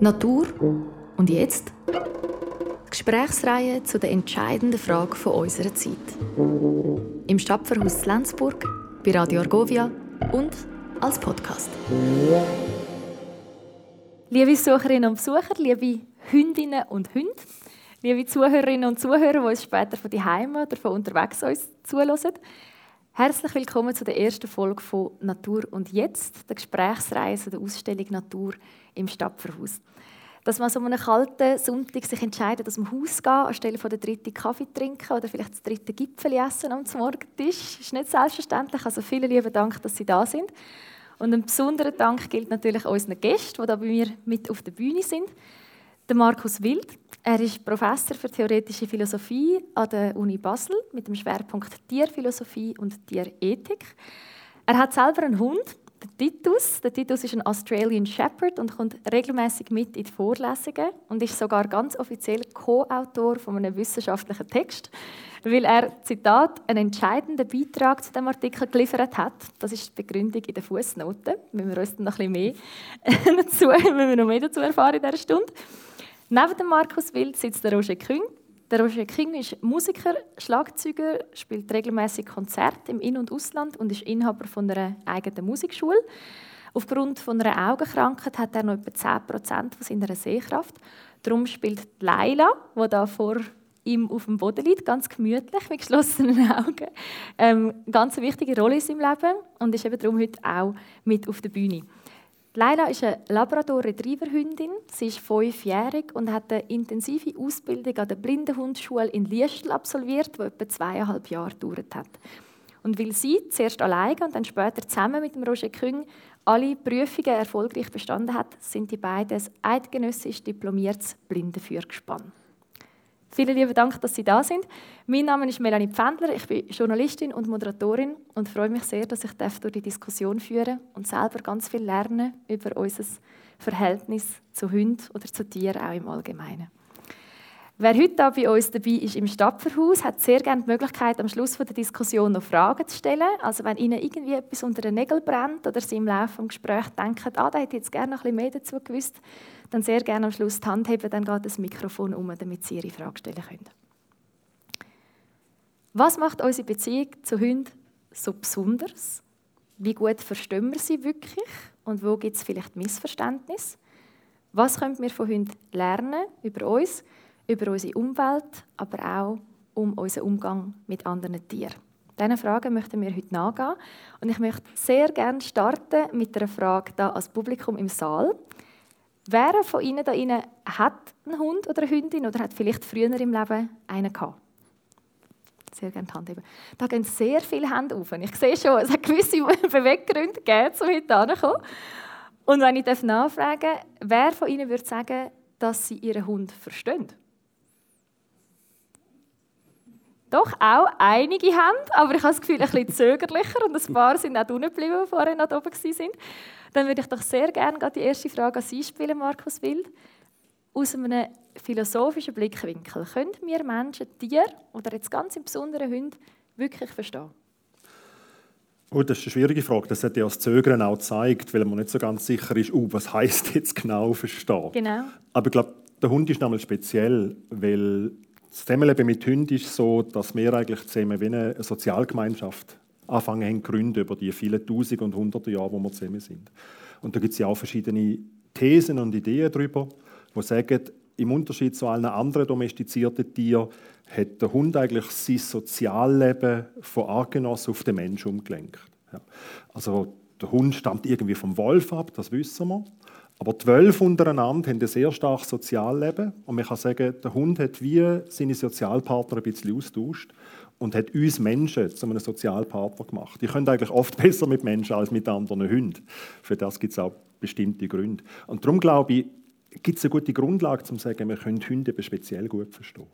Natur und jetzt? Gesprächsreihe zu der entscheidenden Frage von unserer Zeit. Im Stadtverhaus Lenzburg, bei Radio Argovia und als Podcast. Liebe Besucherinnen und Besucher, liebe Hündinnen und Hunde, liebe Zuhörerinnen und Zuhörer, die uns später von die Heime oder von unterwegs uns zuhören. Herzlich willkommen zu der ersten Folge von Natur und Jetzt, der Gesprächsreise der Ausstellung Natur im Stadtverhaus. Dass man so einen kalten Sonntag sich entscheidet, aus dem Haus gehen, anstelle von der dritten Kaffee trinken oder vielleicht das dritte Gipfel essen am Morgentisch, ist nicht selbstverständlich. Also vielen lieben Dank, dass Sie da sind. Und ein besonderer Dank gilt natürlich unseren Gästen, die da bei mir mit auf der Bühne sind. Der Markus Wild, er ist Professor für theoretische Philosophie an der Uni Basel mit dem Schwerpunkt Tierphilosophie und Tierethik. Er hat selber einen Hund, den Titus. Der Titus ist ein Australian Shepherd und kommt regelmäßig mit in die Vorlesungen und ist sogar ganz offiziell Co-Autor von einem wissenschaftlichen Text, weil er Zitat einen entscheidenden Beitrag zu dem Artikel geliefert hat. Das ist die Begründung in den Fußnoten. Wenn wir uns noch ein bisschen mehr dazu, wenn wir noch mehr dazu erfahren in dieser Stunde. Neben dem Markus Wild sitzt der Roger Küng. Der Roger Küng ist Musiker, Schlagzeuger, spielt regelmäßig Konzerte im In- und Ausland und ist Inhaber von einer eigenen Musikschule. Aufgrund von einer Augenkrankheit hat er noch etwa 10% von seiner Sehkraft. Darum spielt Laila, die da vor ihm auf dem Boden liegt, ganz gemütlich mit geschlossenen Augen, ähm, ganz eine wichtige Rolle in seinem Leben und ist eben darum heute auch mit auf der Bühne. Leila ist eine Labrador-Retriever-Hündin. Sie ist fünfjährig und hat eine intensive Ausbildung an der Blindenhundschule in Liestl absolviert, die etwa zweieinhalb Jahre gedauert hat. Und weil sie zuerst alleine und dann später zusammen mit dem Roger Küng alle Prüfungen erfolgreich bestanden hat, sind die beiden ein eidgenössisch diplomiertes Blindenführgespann. Vielen lieben Dank, dass Sie da sind. Mein Name ist Melanie Pfändler, ich bin Journalistin und Moderatorin und freue mich sehr, dass ich durch die Diskussion führen und selber ganz viel lernen über unser Verhältnis zu Hunden oder zu Tieren auch im Allgemeinen. Wer heute bei uns dabei ist im Stadtverhaus, hat sehr gerne die Möglichkeit, am Schluss der Diskussion noch Fragen zu stellen. Also wenn Ihnen irgendwie etwas unter den Nägeln brennt oder Sie im Laufe des Gesprächs denken, ah, da hätte ich jetzt gerne noch ein bisschen mehr dazu gewusst, dann sehr gerne am Schluss die Hand heben, dann geht das Mikrofon um, damit Sie Ihre Frage stellen können. Was macht unsere Beziehung zu Hunden so besonders? Wie gut verstehen wir sie wirklich? Und wo gibt es vielleicht Missverständnisse? Was können wir von Hunden lernen über uns? Über unsere Umwelt, aber auch um unseren Umgang mit anderen Tieren. Diese Fragen möchten wir heute nachgehen. Und ich möchte sehr gerne starten mit einer Frage da als Publikum im Saal. Wer von Ihnen da Ihnen hat einen Hund oder eine Hündin oder hat vielleicht früher im Leben einen gehabt? Sehr gerne die Hand heben. Da gehen sehr viele Hände auf. Ich sehe schon, es hat gewisse Beweggründe gegeben, um heute kommen. Und wenn ich nachfragen darf, wer von Ihnen würde sagen, dass Sie Ihren Hund verstehen? Doch, auch einige haben, aber ich habe das Gefühl, ein bisschen zögerlicher und ein paar sind auch unten geblieben, die vorher noch oben waren. Dann würde ich doch sehr gerne die erste Frage an Sie spielen, Markus Wild. Aus einem philosophischen Blickwinkel, können wir Menschen Tiere oder jetzt ganz im Besonderen Hunde wirklich verstehen? Oh, das ist eine schwierige Frage. Das hat ja das Zögern auch gezeigt, weil man nicht so ganz sicher ist, oh, was heißt jetzt genau verstehen. Genau. Aber ich glaube, der Hund ist nochmal speziell, weil das Zusammenleben mit Hunden ist so, dass wir eigentlich zusammen wie eine Sozialgemeinschaft anfangen zu gründen über die vielen Tausend und Hunderte Jahre, wo wir zusammen sind. Und da gibt es ja auch verschiedene Thesen und Ideen darüber, die sagen, im Unterschied zu allen anderen domestizierten Tieren hat der Hund eigentlich sein Sozialleben von Artgenossen auf den Menschen umgelenkt. Ja. Also der Hund stammt irgendwie vom Wolf ab, das wissen wir. Aber die Wölfe untereinander haben ein sehr starkes Sozialleben. Und man kann sagen, der Hund hat wie seine Sozialpartner ein bisschen austauscht und hat uns Menschen zu einem Sozialpartner gemacht. Die können eigentlich oft besser mit Menschen als mit anderen Hunden. Für das gibt es auch bestimmte Gründe. Und darum glaube ich, gibt es eine gute Grundlage, um zu sagen, wir können Hunde speziell gut verstehen.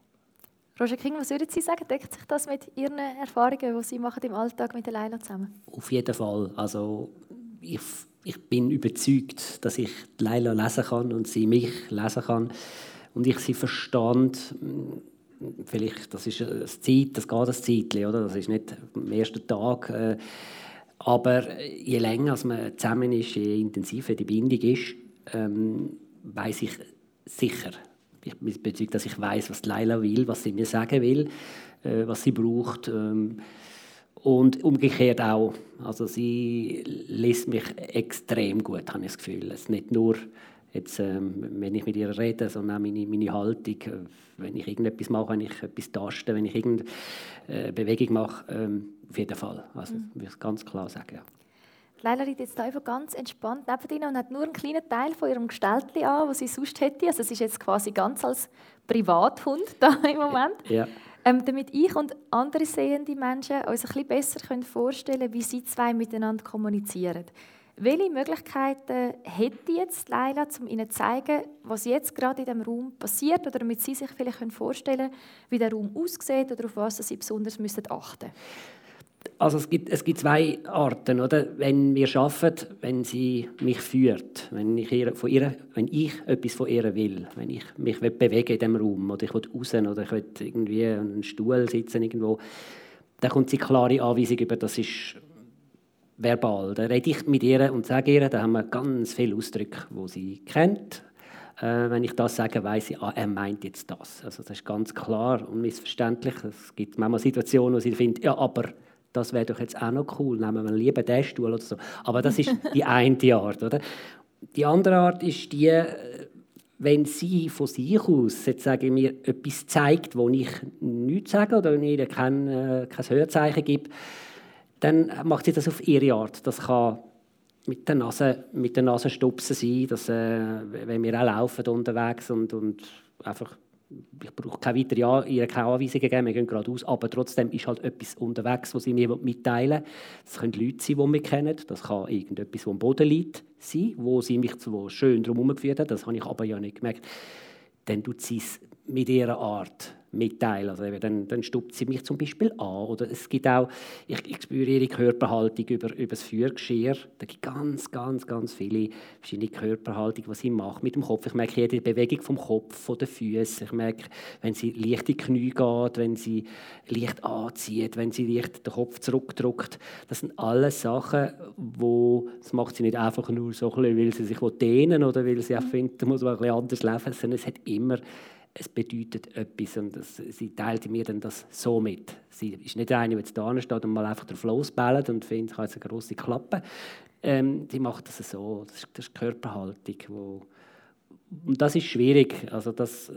Roger King, was würden Sie sagen? Deckt sich das mit Ihren Erfahrungen, die Sie machen im Alltag mit der Leila zusammen? Auf jeden Fall. Also ich ich bin überzeugt, dass ich Leila lesen kann und sie mich lesen kann und ich sie verstand. Vielleicht, das ist eine Zeit, das geht ein Zeitchen, oder? Das ist nicht am ersten Tag. Äh, aber je länger man zusammen ist, je intensiver die Bindung ist, ähm, weiß ich sicher. Ich bin überzeugt, dass ich weiß, was Leila will, was sie mir sagen will, äh, was sie braucht. Ähm, und umgekehrt auch. Also sie liest mich extrem gut, habe ich das Gefühl. Es nicht nur jetzt, ähm, wenn ich mit ihr rede, sondern auch meine, meine Haltung, wenn ich irgendetwas mache, wenn ich etwas taste, wenn ich irgendeine äh, Bewegung mache, ähm, auf jeden Fall. Also mhm. ich ganz klar sagen. Ja. Leila liegt jetzt einfach ganz entspannt neben ihnen und hat nur einen kleinen Teil von ihrem Gestellten an, was sie sonst hätte. Also es ist jetzt quasi ganz als Privathund da im Moment. Ja. Ähm, damit ich und andere sehende Menschen uns ein bisschen besser vorstellen können, wie sie zwei miteinander kommunizieren. Welche Möglichkeiten hätte jetzt Leila, um Ihnen zu zeigen, was jetzt gerade in diesem Raum passiert oder damit Sie sich vielleicht vorstellen können, wie der Raum aussieht oder auf was Sie besonders achten müssen? Also es gibt, es gibt zwei Arten, oder? Wenn wir arbeiten, wenn sie mich führt, wenn ich, ihr, von ihr, wenn ich etwas von ihr will, wenn ich mich bewege in diesem Raum oder ich will raus oder ich will irgendwie an einem Stuhl sitzen irgendwo, dann kommt sie klare Anweisung über, das ist verbal. Da rede ich mit ihr und sage ihr, da haben wir ganz viele Ausdrücke, die sie kennt. Äh, wenn ich das sage, weiß sie, ah, er meint jetzt das. Also das ist ganz klar und missverständlich. Es gibt manchmal Situationen, wo sie findet, ja, aber das wäre doch jetzt auch noch cool, nehmen wir lieber den Stuhl oder so. Aber das ist die eine Art, oder? Die andere Art ist die, wenn sie von sich aus jetzt sage mir etwas zeigt, wo ich nichts sage oder wenn ich kein, äh, kein Hörzeichen gebe, dann macht sie das auf ihre Art. Das kann mit der Nase, mit der Nase stupsen sein, dass, äh, wenn wir auch laufen unterwegs und, und einfach ich brauche keine weitere ihr keine Anweisungen geben, wir gehen geradeaus, aber trotzdem ist halt etwas unterwegs, was sie mir mitteilen Das können Leute sein, die wir kennen, das kann irgendetwas, das am Boden liegt, sein, wo sie mich so schön drum geführt hat, das habe ich aber ja nicht gemerkt. Dann tut sie es mit ihrer Art mitteilen. Also dann, dann stuppt sie mich zum Beispiel an. Oder es gibt auch, ich, ich spüre ihre Körperhaltung über, über das Feuergeschirr. Da gibt ganz, ganz, ganz viele verschiedene Körperhaltungen, die sie macht mit dem Kopf. Ich merke jede Bewegung vom Kopf, von den Füßen. Ich merke, wenn sie leicht in die Knie geht, wenn sie leicht anzieht, wenn sie leicht den Kopf zurückdrückt. Das sind alles Sachen, wo das macht sie nicht einfach nur so, weil sie sich dehnen oder weil sie auch findet, da muss man ein bisschen anders leben, sondern es hat immer es bedeutet etwas und das, sie teilte mir dann das so mit. Sie ist nicht eine, die jetzt da steht und mal einfach den Floß bellt und findet, ich habe jetzt eine grosse Klappe. Ähm, sie macht das so, das ist, das ist Körperhaltung. Wo, und das ist schwierig. Also das,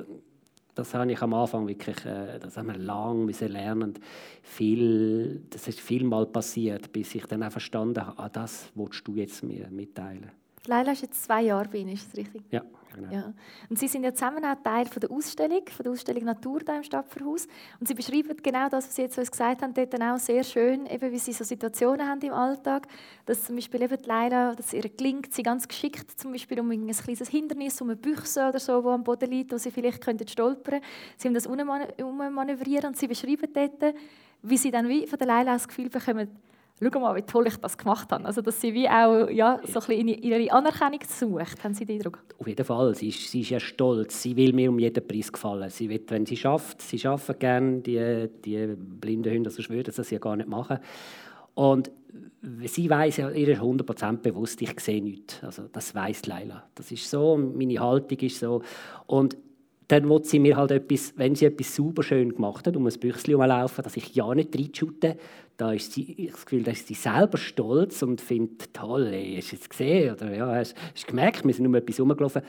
das habe ich am Anfang wirklich, äh, das haben wir lang müssen lernen. Viel, das ist viel mal passiert, bis ich dann auch verstanden habe, ah, das willst du jetzt mir mitteilen. Leila ist jetzt zwei Jahre bei Ihnen, ist das richtig? Ja. Genau. Ja. Und Sie sind ja zusammen auch Teil von der Ausstellung, von der Ausstellung Natur da im Stadtverhaus. Und Sie beschreiben genau das, was Sie jetzt uns gesagt haben, dort auch sehr schön, eben wie Sie so Situationen haben im Alltag, dass zum Beispiel eben Leila, dass ihr gelingt, sie ganz geschickt, zum Beispiel um ein kleines Hindernis, um eine Büchse oder so, wo am Boden liegt, wo Sie vielleicht könnten stolpern. Sie haben das ummanövrieren und Sie beschreiben dort, wie Sie dann wie von der Leila das Gefühl bekommen, schau mal, wie toll ich das gemacht habe. Also, dass sie wie auch ja, so ein bisschen ihre Anerkennung sucht, haben Sie den Eindruck? Auf jeden Fall. Sie ist, sie ist ja stolz. Sie will mir um jeden Preis gefallen. Sie will, wenn sie schafft, sie schafft gerne die, die blinden Hunde, sonst würden sie das ja gar nicht machen. Und sie weiß ja, ihr ist 100% bewusst, ich sehe nichts. Also, das weiß Leila. Das ist so, meine Haltung ist so. Und dann will sie mir halt etwas, wenn sie etwas super schön gemacht hat, um ein Büchschen laufen, dass ich ja nicht reinschute, da ist sie, ich das Gefühl, da ist sie selber stolz und findet, toll, ey, hast du es gesehen? Oder ja, hast du gemerkt, wir sind nur etwas rumgelaufen.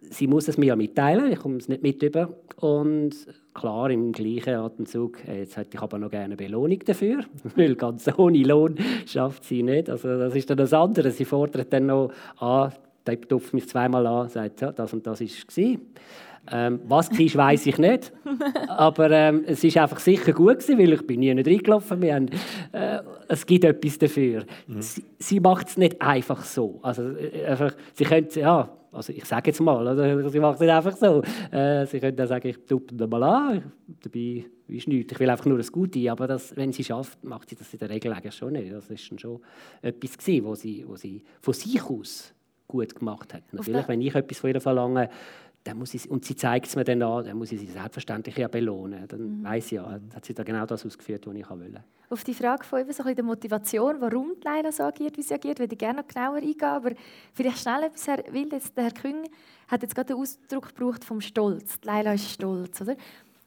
Sie muss es mir ja mitteilen, ich komme es nicht mit über. Und klar, im gleichen Atemzug, äh, jetzt hätte ich aber noch gerne eine Belohnung dafür, weil ganz ohne Lohn schafft sie nicht. Also das ist dann das andere. Sie fordert dann noch an, der tupft mich zweimal an, sagt, ja, das und das war es. Ähm, was war, weiß ich nicht. Aber ähm, es ist einfach sicher gut gewesen, weil ich bin nie nicht reingelaufen. Haben, äh, es gibt etwas dafür. Mhm. Sie, sie macht es nicht einfach so. Also, äh, einfach, sie könnte, ja, also ich sage jetzt mal, oder? sie macht es nicht einfach so. Äh, sie könnte dann sagen, ich tuppe mal an, dabei ist nichts. Ich will einfach nur das Gute. Aber das, wenn sie schafft, macht sie das in der Regel eigentlich schon nicht. Das ist schon etwas gewesen, wo sie, wo sie von sich aus gut gemacht hat. Natürlich, wenn ich etwas von ihr verlange, dann muss ich, und sie zeigt es mir dann an, dann muss ich sie selbstverständlich ja belohnen. Dann mhm. weiß ich ja, hat sie da genau das ausgeführt, was ich wollte. Auf die Frage von eben so ein der Motivation, warum Leila so agiert, wie sie agiert, würde ich gerne noch genauer eingehen. Aber vielleicht schnell etwas, Herr Wild, jetzt, der Herr Küng hat jetzt gerade den Ausdruck gebraucht vom Stolz. Leila ist stolz, oder?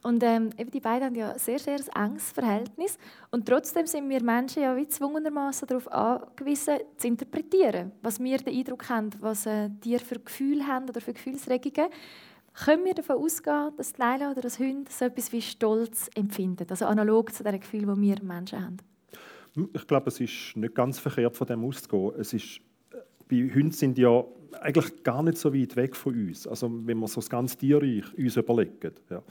Und ähm, eben die beiden haben ja sehr, sehr ein enges Verhältnis. Und trotzdem sind wir Menschen ja wie gezwungenermaßen darauf angewiesen, zu interpretieren, was wir den Eindruck haben, was äh, Tiere für Gefühle haben oder für Gefühlsregungen. Können wir davon ausgehen, dass die Leila oder das Hund so etwas wie Stolz empfinden? Also analog zu den Gefühlen, die wir Menschen haben? Ich glaube, es ist nicht ganz verkehrt, von dem auszugehen. Es ist, äh, bei Hunden sind ja eigentlich gar nicht so weit weg von uns. Also wenn wir so das ganze Tierreich uns überlegen, ja,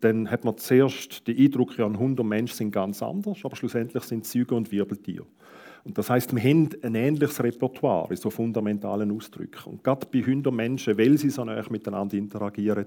dann hat man zuerst den Eindruck, ja, ein Hund und Mensch sind ganz anders, aber schlussendlich sind Züge und Wirbeltiere. Und das heißt, wir haben ein ähnliches Repertoire in so fundamentalen Ausdrücken. Und gerade bei Hunden und Menschen, weil sie so nah miteinander interagieren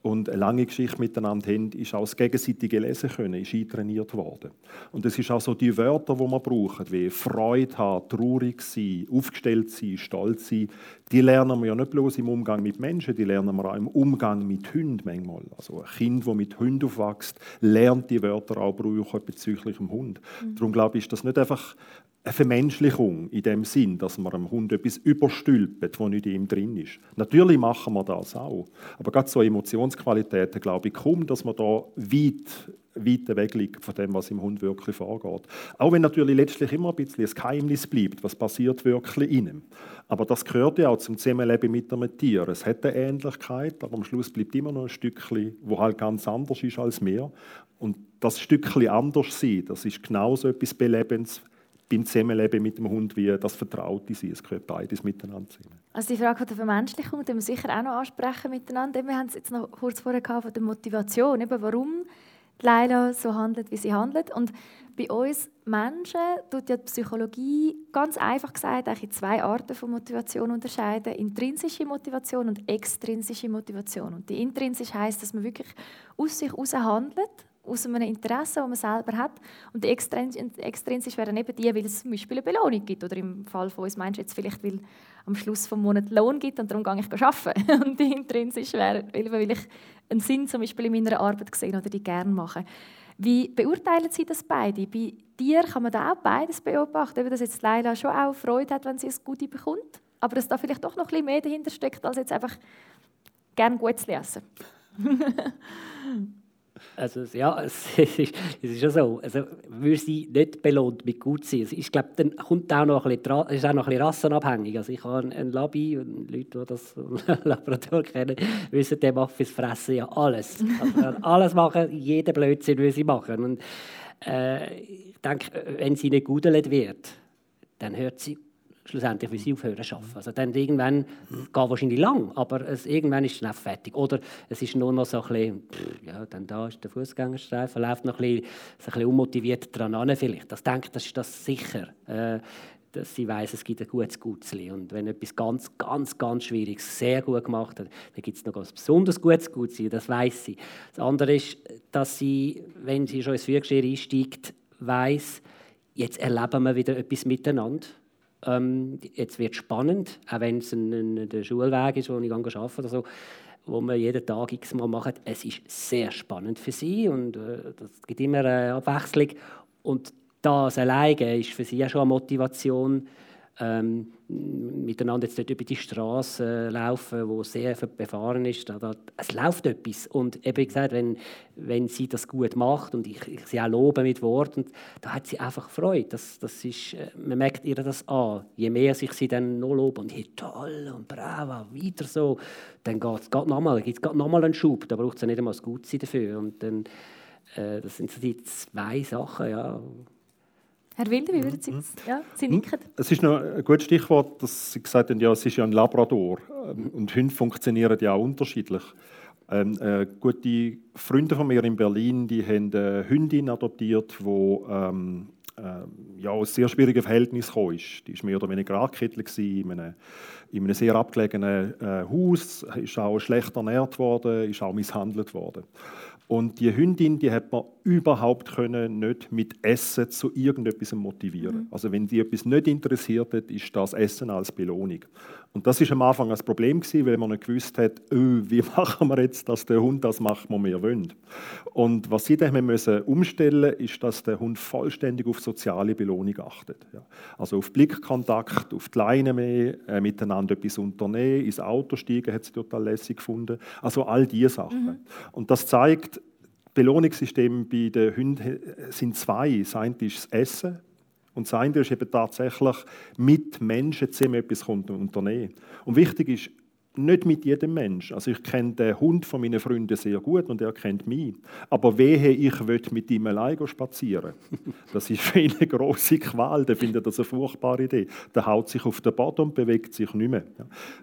und eine lange Geschichte miteinander haben, ist auch das gegenseitige Lesen können, ist eintrainiert worden. Und es ist auch so die Wörter, die man braucht, wie Freude haben, traurig sein, aufgestellt sein, stolz sein, die lernen wir ja nicht bloß im Umgang mit Menschen, die lernen wir auch im Umgang mit Hunden manchmal. Also ein Kind, das mit Hunden aufwächst, lernt die Wörter auch brauchen bezüglich dem Hund. Mhm. Darum glaube ich, ist das nicht einfach eine Vermenschlichung in dem Sinn, dass man einem Hund etwas überstülpt, was nicht in ihm drin ist. Natürlich machen wir das auch. Aber gerade so Emotionsqualitäten, glaube ich, kaum, dass man da weit, weit weg liegt von dem, was im Hund wirklich vorgeht. Auch wenn natürlich letztlich immer ein bisschen ein Geheimnis bleibt, was passiert wirklich in ihm. Aber das gehört ja auch zum Zusammenleben mit einem Tier. Es hat eine Ähnlichkeit, aber am Schluss bleibt immer noch ein Stückchen, wo halt ganz anders ist als mehr. Und das Stückchen anders sein, das ist genauso etwas Belebendes beim Zusammenleben mit dem Hund wie das Vertraute sein. Es gehört beides miteinander zusammen. Also die Frage der Vermenschlichung, die wir sicher auch noch ansprechen miteinander. Wir haben es jetzt noch kurz vorher gehabt von der Motivation, eben warum Leila so handelt, wie sie handelt. Und bei uns Menschen tut ja die Psychologie ganz einfach gesagt in zwei Arten von Motivation unterscheiden: intrinsische Motivation und extrinsische Motivation. Und die intrinsisch heißt, dass man wirklich aus sich heraus handelt aus einem Interesse, das man selber hat. Und die extrinsisch wären eben die, weil es zum Beispiel eine Belohnung gibt. Oder im Fall von uns meinst du jetzt vielleicht, weil am Schluss des Monats Lohn gibt und darum gehe ich arbeiten. Und die intrinsisch wäre, weil ich einen Sinn zum Beispiel in meiner Arbeit sehe oder die gerne mache. Wie beurteilen Sie das beide? Bei dir kann man da auch beides beobachten, dass jetzt Leila schon auch Freude hat, wenn sie es Gute bekommt, aber dass da vielleicht doch noch ein bisschen mehr dahinter steckt, als jetzt einfach gut zu lesen. Also, ja, es ist, es ist schon so. Also, würde sie nicht belohnt mit gut sein. Also, ich glaube, dann kommt auch noch ein bisschen, ist auch noch ein bisschen rassenabhängig. Also, ich habe einen Labi und Leute, die das Laborator kennen, wissen, der macht fürs Fressen ja alles. Also, alles machen, jeden Blödsinn will sie machen. Und, äh, ich denke, wenn sie nicht gudelegt wird, dann hört sie schlussendlich für sie aufhören zu arbeiten. Also dann irgendwann, geht wahrscheinlich lang, aber es, irgendwann ist es dann fertig. Oder es ist nur noch so ein bisschen, ja, dann da ist der Fußgängerstreifen, läuft noch ein bisschen, so ein bisschen unmotiviert dran an vielleicht. Das denkt, das ist das sicher. Äh, dass sie weiß, es gibt ein gutes Gutzli. Und wenn etwas ganz, ganz, ganz Schwieriges sehr gut gemacht hat, dann gibt es noch ein besonders gutes Gutzli, das weiß sie. Das andere ist, dass sie, wenn sie schon ins Führgeschirr einsteigt, weiß, jetzt erleben wir wieder etwas miteinander. Ähm, jetzt wird es spannend, auch wenn es ein, ein, der Schulweg ist, wo ich arbeite oder so, wo wir jeden Tag x-mal machen. Es ist sehr spannend für sie und äh, das gibt immer eine Abwechslung. Und das alleine ist für sie auch schon eine Motivation, ähm, miteinander jetzt dort über die Straße äh, laufen, wo sehr befahren ist. Es läuft etwas. Und eben gesagt, wenn, wenn sie das gut macht und ich, ich sie auch lobe mit Worten, da hat sie einfach Freude. Das, das ist, äh, man merkt ihr das an. Je mehr sich sie dann noch loben und hey, toll und bravo, weiter so, dann geht es nochmal, gibt einen Schub. Da braucht es nicht einmal das Gutsein dafür. Und dann, äh, das sind so die zwei Sachen, ja, Herr Wilde, wie würden Sie das? Ja, Sie hm? nicken. Es ist noch ein gutes Stichwort, dass Sie gesagt haben, ja, es ist ja ein Labrador. Ähm, und Hunde funktionieren ja auch unterschiedlich. Ähm, äh, gute Freunde von mir in Berlin, die haben eine Hündin adoptiert, die ähm, äh, ja, aus sehr schwierigen Verhältnissen kam. Die war mehr oder weniger angekettet in einem, in einem sehr abgelegenen äh, Haus, ist auch schlecht ernährt worden, ist auch misshandelt worden. Und die Hündin, die hat man überhaupt können nicht mit Essen zu irgendetwas motivieren. Mhm. Also wenn die etwas nicht interessiert hat, ist das Essen als Belohnung. Und das ist am Anfang ein Problem gewesen, weil man nicht gewusst hat, oh, wie machen wir jetzt, dass der Hund das macht, was wir wollen. Und was sie dann müssen umstellen, ist, dass der Hund vollständig auf soziale Belohnung achtet. Ja. Also auf Blickkontakt, auf die Leine mehr, äh, miteinander etwas unternehmen, ins Auto steigen, hat sie total lässig gefunden. Also all diese Sachen. Mhm. Und das zeigt, Belohnungssysteme bei den Hunden sind zwei. Das eine ist das Essen und das andere ist eben tatsächlich mit Menschen zusammen etwas unternehmen. Und wichtig ist, nicht mit jedem Menschen. Also ich kenne den Hund von meinen Freunden sehr gut und er kennt mich. Aber wehe, ich will mit ihm allein spazieren. Das ist für ihn eine grosse Qual. Der findet das eine furchtbare Idee. Der haut sich auf den Boden und bewegt sich nicht mehr.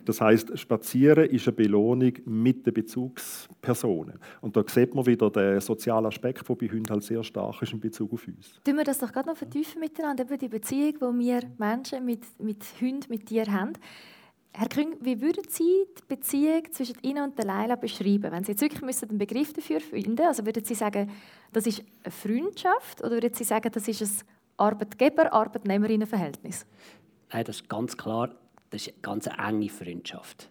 Das heißt, Spazieren ist eine Belohnung mit den Bezugspersonen. Und da sieht man wieder den sozialen Aspekt, der bei Hunden halt sehr stark ist in Bezug auf uns. Tun wir das doch gerade noch vertiefen miteinander, eben die Beziehung, die wir Menschen mit, mit Hunden, mit Tieren haben. Herr Küng, wie würden Sie die Beziehung zwischen Ihnen und Leila beschreiben? Wenn Sie jetzt wirklich müssen einen Begriff dafür finden also würden Sie sagen, das ist eine Freundschaft oder würden Sie sagen, das ist ein Arbeitgeber-Arbeitnehmerinnen-Verhältnis? Nein, das ist ganz klar, das ist eine ganz enge Freundschaft.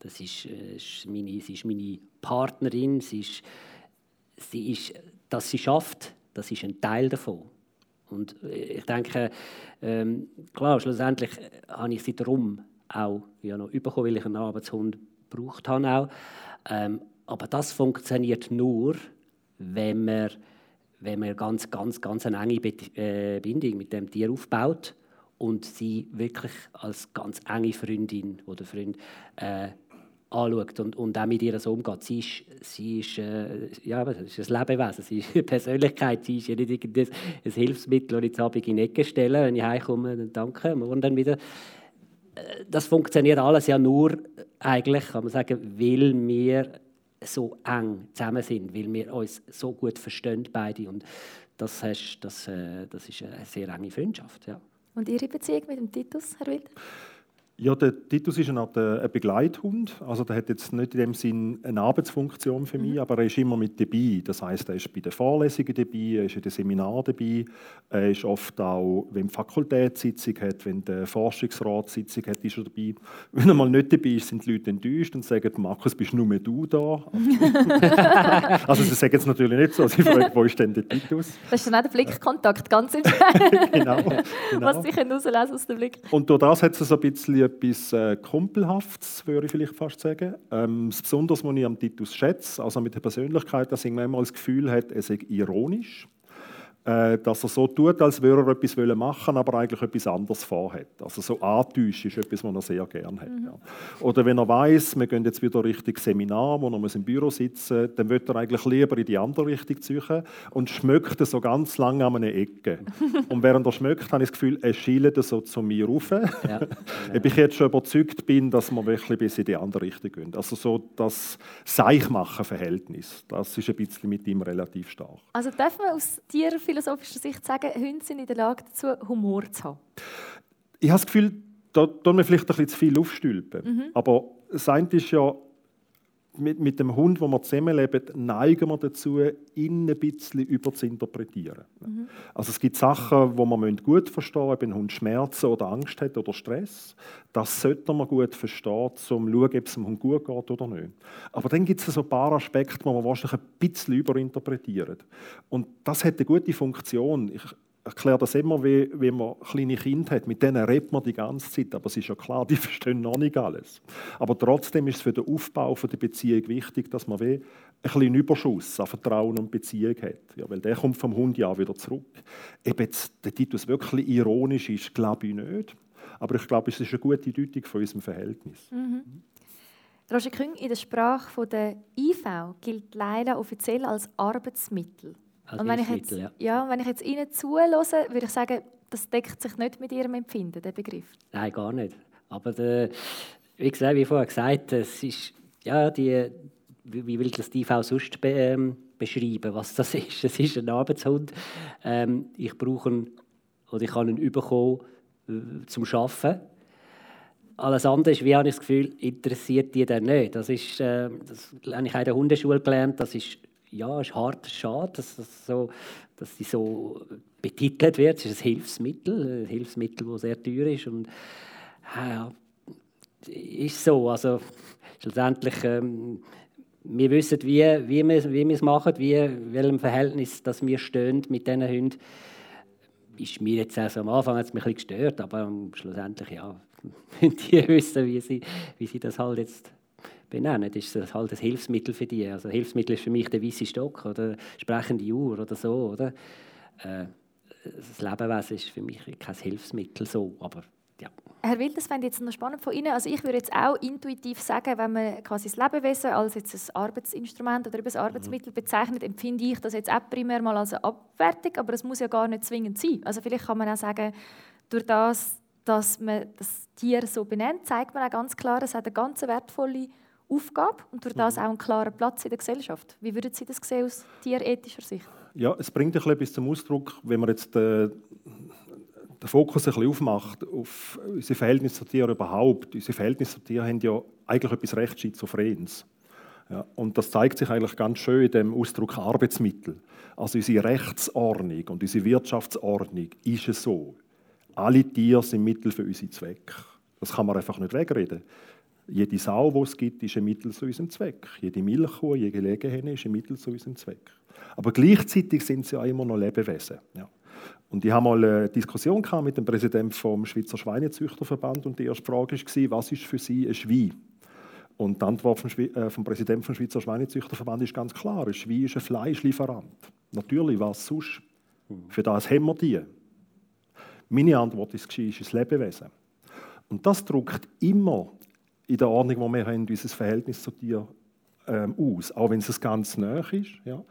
Das ist, äh, ist meine, sie ist meine Partnerin, sie ist, sie ist, dass sie schafft, das ist ein Teil davon. Und äh, ich denke, ähm, klar, schlussendlich habe ich sie darum auch ja noch bekommen, weil ich einen Arbeitshund gebraucht habe. Auch. Ähm, aber das funktioniert nur, wenn man, wenn man ganz, ganz, ganz eine enge äh, Bindung mit dem Tier aufbaut und sie wirklich als ganz enge Freundin oder Freund äh, anschaut und, und auch mit ihr so umgeht. Sie ist, sie ist, äh, ja, ist ein Lebewesen, sie ist eine Persönlichkeit, sie ist ja nicht ein Hilfsmittel, das ich jetzt in die Ecke stelle, wenn ich heimkomme, dann danke, morgen dann wieder das funktioniert alles ja nur, eigentlich kann man sagen, weil wir so eng zusammen sind, weil wir uns so gut verstehen beide und das, hast, das, äh, das ist eine sehr enge Freundschaft. Ja. Und Ihre Beziehung mit dem Titus, Herr Wild? Ja, der Titus ist äh, ein Begleithund. Also der hat jetzt nicht in dem Sinn eine Arbeitsfunktion für mich, mhm. aber er ist immer mit dabei. Das heißt, er ist bei den Vorlesungen dabei, er ist in den Seminaren dabei, er ist oft auch, wenn die Fakultätssitzung hat, wenn die Forschungsratssitzung hat, ist er dabei. Wenn er mal nicht dabei ist, sind die Leute enttäuscht und sagen, Markus, bist nur mehr du da? also sie sagen es natürlich nicht so. Sie fragen, wo ist denn der Titus? Das ist dann auch der Blickkontakt, ganz entscheidend. genau, genau. Was sie herauslesen aus dem Blick. Und durch das hat es so ein bisschen etwas äh, Kumpelhaftes, würde ich vielleicht fast sagen. Ähm, das Besondere, was ich am Titus schätze, also mit der Persönlichkeit, dass ich manchmal das Gefühl hat, er sei ironisch. Äh, dass er so tut, als würde er etwas machen aber eigentlich etwas anderes vorhat. Also so Antäusch ist etwas, was er sehr gerne hat. Mhm. Oder wenn er weiß, wir gehen jetzt wieder Richtung Seminar, wo er im Büro sitzen muss, dann wird er eigentlich lieber in die andere Richtung ziehen und schmeckt so ganz lange an einer Ecke. und während er schmeckt, habe ich das Gefühl, er schielt so zu mir rauf. Ja. Ob ich jetzt schon überzeugt bin, dass wir wirklich bis in die andere Richtung gehen. Also so das Seichmachen-Verhältnis, das ist ein bisschen mit ihm relativ stark. Also darf man aus dir philosophischer Sicht sagen, Hunde sind in der Lage dazu, Humor zu haben? Ich habe das Gefühl, da tun wir vielleicht ein bisschen zu viel aufstülpen. Mhm. Aber das eine ist ja, mit, mit dem Hund, wo wir zusammenleben, neigen wir dazu, ihn ein bisschen überzuinterpretieren. Mhm. Also es gibt Sachen, wo man gut verstehen müssen, ob ein Hund Schmerzen oder Angst hat oder Stress. Das sollte man gut verstehen, um zu schauen, ob es dem Hund gut geht oder nicht. Aber dann gibt es so ein paar Aspekte, die man wahrscheinlich ein bisschen überinterpretiert. Und das hat eine gute Funktion. Ich, erkläre das immer, wie, wie man kleine Kinder hat. Mit denen redet man die ganze Zeit, aber es ist ja klar, die verstehen noch nicht alles. Aber trotzdem ist es für den Aufbau der Beziehung wichtig, dass man wie ein bisschen Überschuss an Vertrauen und Beziehung hat. Ja, weil der kommt vom Hund ja wieder zurück. Ob jetzt der Titus wirklich ironisch ist, glaube ich nicht. Aber ich glaube, es ist eine gute Deutung von unserem Verhältnis. Mhm. Roger Küng, in der Sprache der IV gilt Leila offiziell als Arbeitsmittel. Als und wenn ich, jetzt, ja. ja. wenn ich jetzt Ihnen zuhöre, würde ich sagen, das deckt sich nicht mit Ihrem Empfinden, der Begriff. Nein, gar nicht. Aber der, wie gesagt, wie vorher gesagt, es ist, ja, die, wie will das die IV sonst be, ähm, beschreiben, was das ist? Es ist ein Arbeitshund. Ähm, ich brauche ihn, oder ich kann ihn bekommen äh, zum Arbeiten. Alles andere ist, wie habe ich das Gefühl, interessiert die dann nicht. Das ist, äh, das habe ich auch in der Hundeschule gelernt, das ist ja, es ist hart, schade, dass, das so, dass sie so betitelt wird. Es ist ein Hilfsmittel, ein Hilfsmittel, das sehr teuer ist. Und, ja, ist so. Also, schlussendlich, ähm, wir wissen, wie, wie, wir, wie wir es machen, wie, welchem Verhältnis dass wir stehen mit diesen Hunden. Ist mir jetzt also am Anfang hat's mich ein gestört, aber schlussendlich ja, die wissen, wie sie, wie sie das halt jetzt benennen. Das ist halt ein Hilfsmittel für die. Also Hilfsmittel ist für mich der weiße Stock oder sprechende Uhr oder so. Oder? Äh, das Lebewesen ist für mich kein Hilfsmittel so, aber ja. Herr Wild, das fände ich jetzt noch spannend von Ihnen. Also ich würde jetzt auch intuitiv sagen, wenn man quasi das Lebewesen als jetzt ein Arbeitsinstrument oder ein Arbeitsmittel bezeichnet, empfinde ich das jetzt auch primär mal als eine Abwertung, aber das muss ja gar nicht zwingend sein. Also vielleicht kann man auch sagen, durch das, dass man das Tier so benennt, zeigt man auch ganz klar, es hat eine ganz wertvolle Aufgabe und durch das auch einen klaren Platz in der Gesellschaft. Wie würden Sie das sehen aus tierethischer Sicht? Ja, es bringt ein bisschen etwas zum Ausdruck, wenn man jetzt äh, den Fokus ein bisschen aufmacht auf unsere Verhältnisse zu Tieren überhaupt. Unsere Verhältnisse zu Tieren haben ja eigentlich etwas recht Schizophrenes. Ja, und das zeigt sich eigentlich ganz schön in dem Ausdruck Arbeitsmittel. Also unsere Rechtsordnung und unsere Wirtschaftsordnung ist es so. Alle Tiere sind Mittel für unsere Zwecke. Das kann man einfach nicht wegreden. Jede Sau, die es gibt, ist ein Mittel zu unserem Zweck. Jede Milchkuh, jede Legehenne ist ein Mittel zu unserem Zweck. Aber gleichzeitig sind sie ja immer noch Lebewesen. Ja. Und ich habe mal eine Diskussion mit dem Präsidenten vom Schweizer Schweinezüchterverband und die erste Frage war, was ist für Sie ein Schwein? Und die Antwort vom, äh, vom Präsidenten vom Schweizer Schweinezüchterverband ist ganz klar: Ein Schwein ist ein Fleischlieferant. Natürlich, was sonst? Für das haben wir die. Meine Antwort ist, ist ein Lebewesen. Und das drückt immer in der Ordnung, wo wir haben, unser Verhältnis zu dir ähm, aus, auch wenn es ganz nah ist. Ja.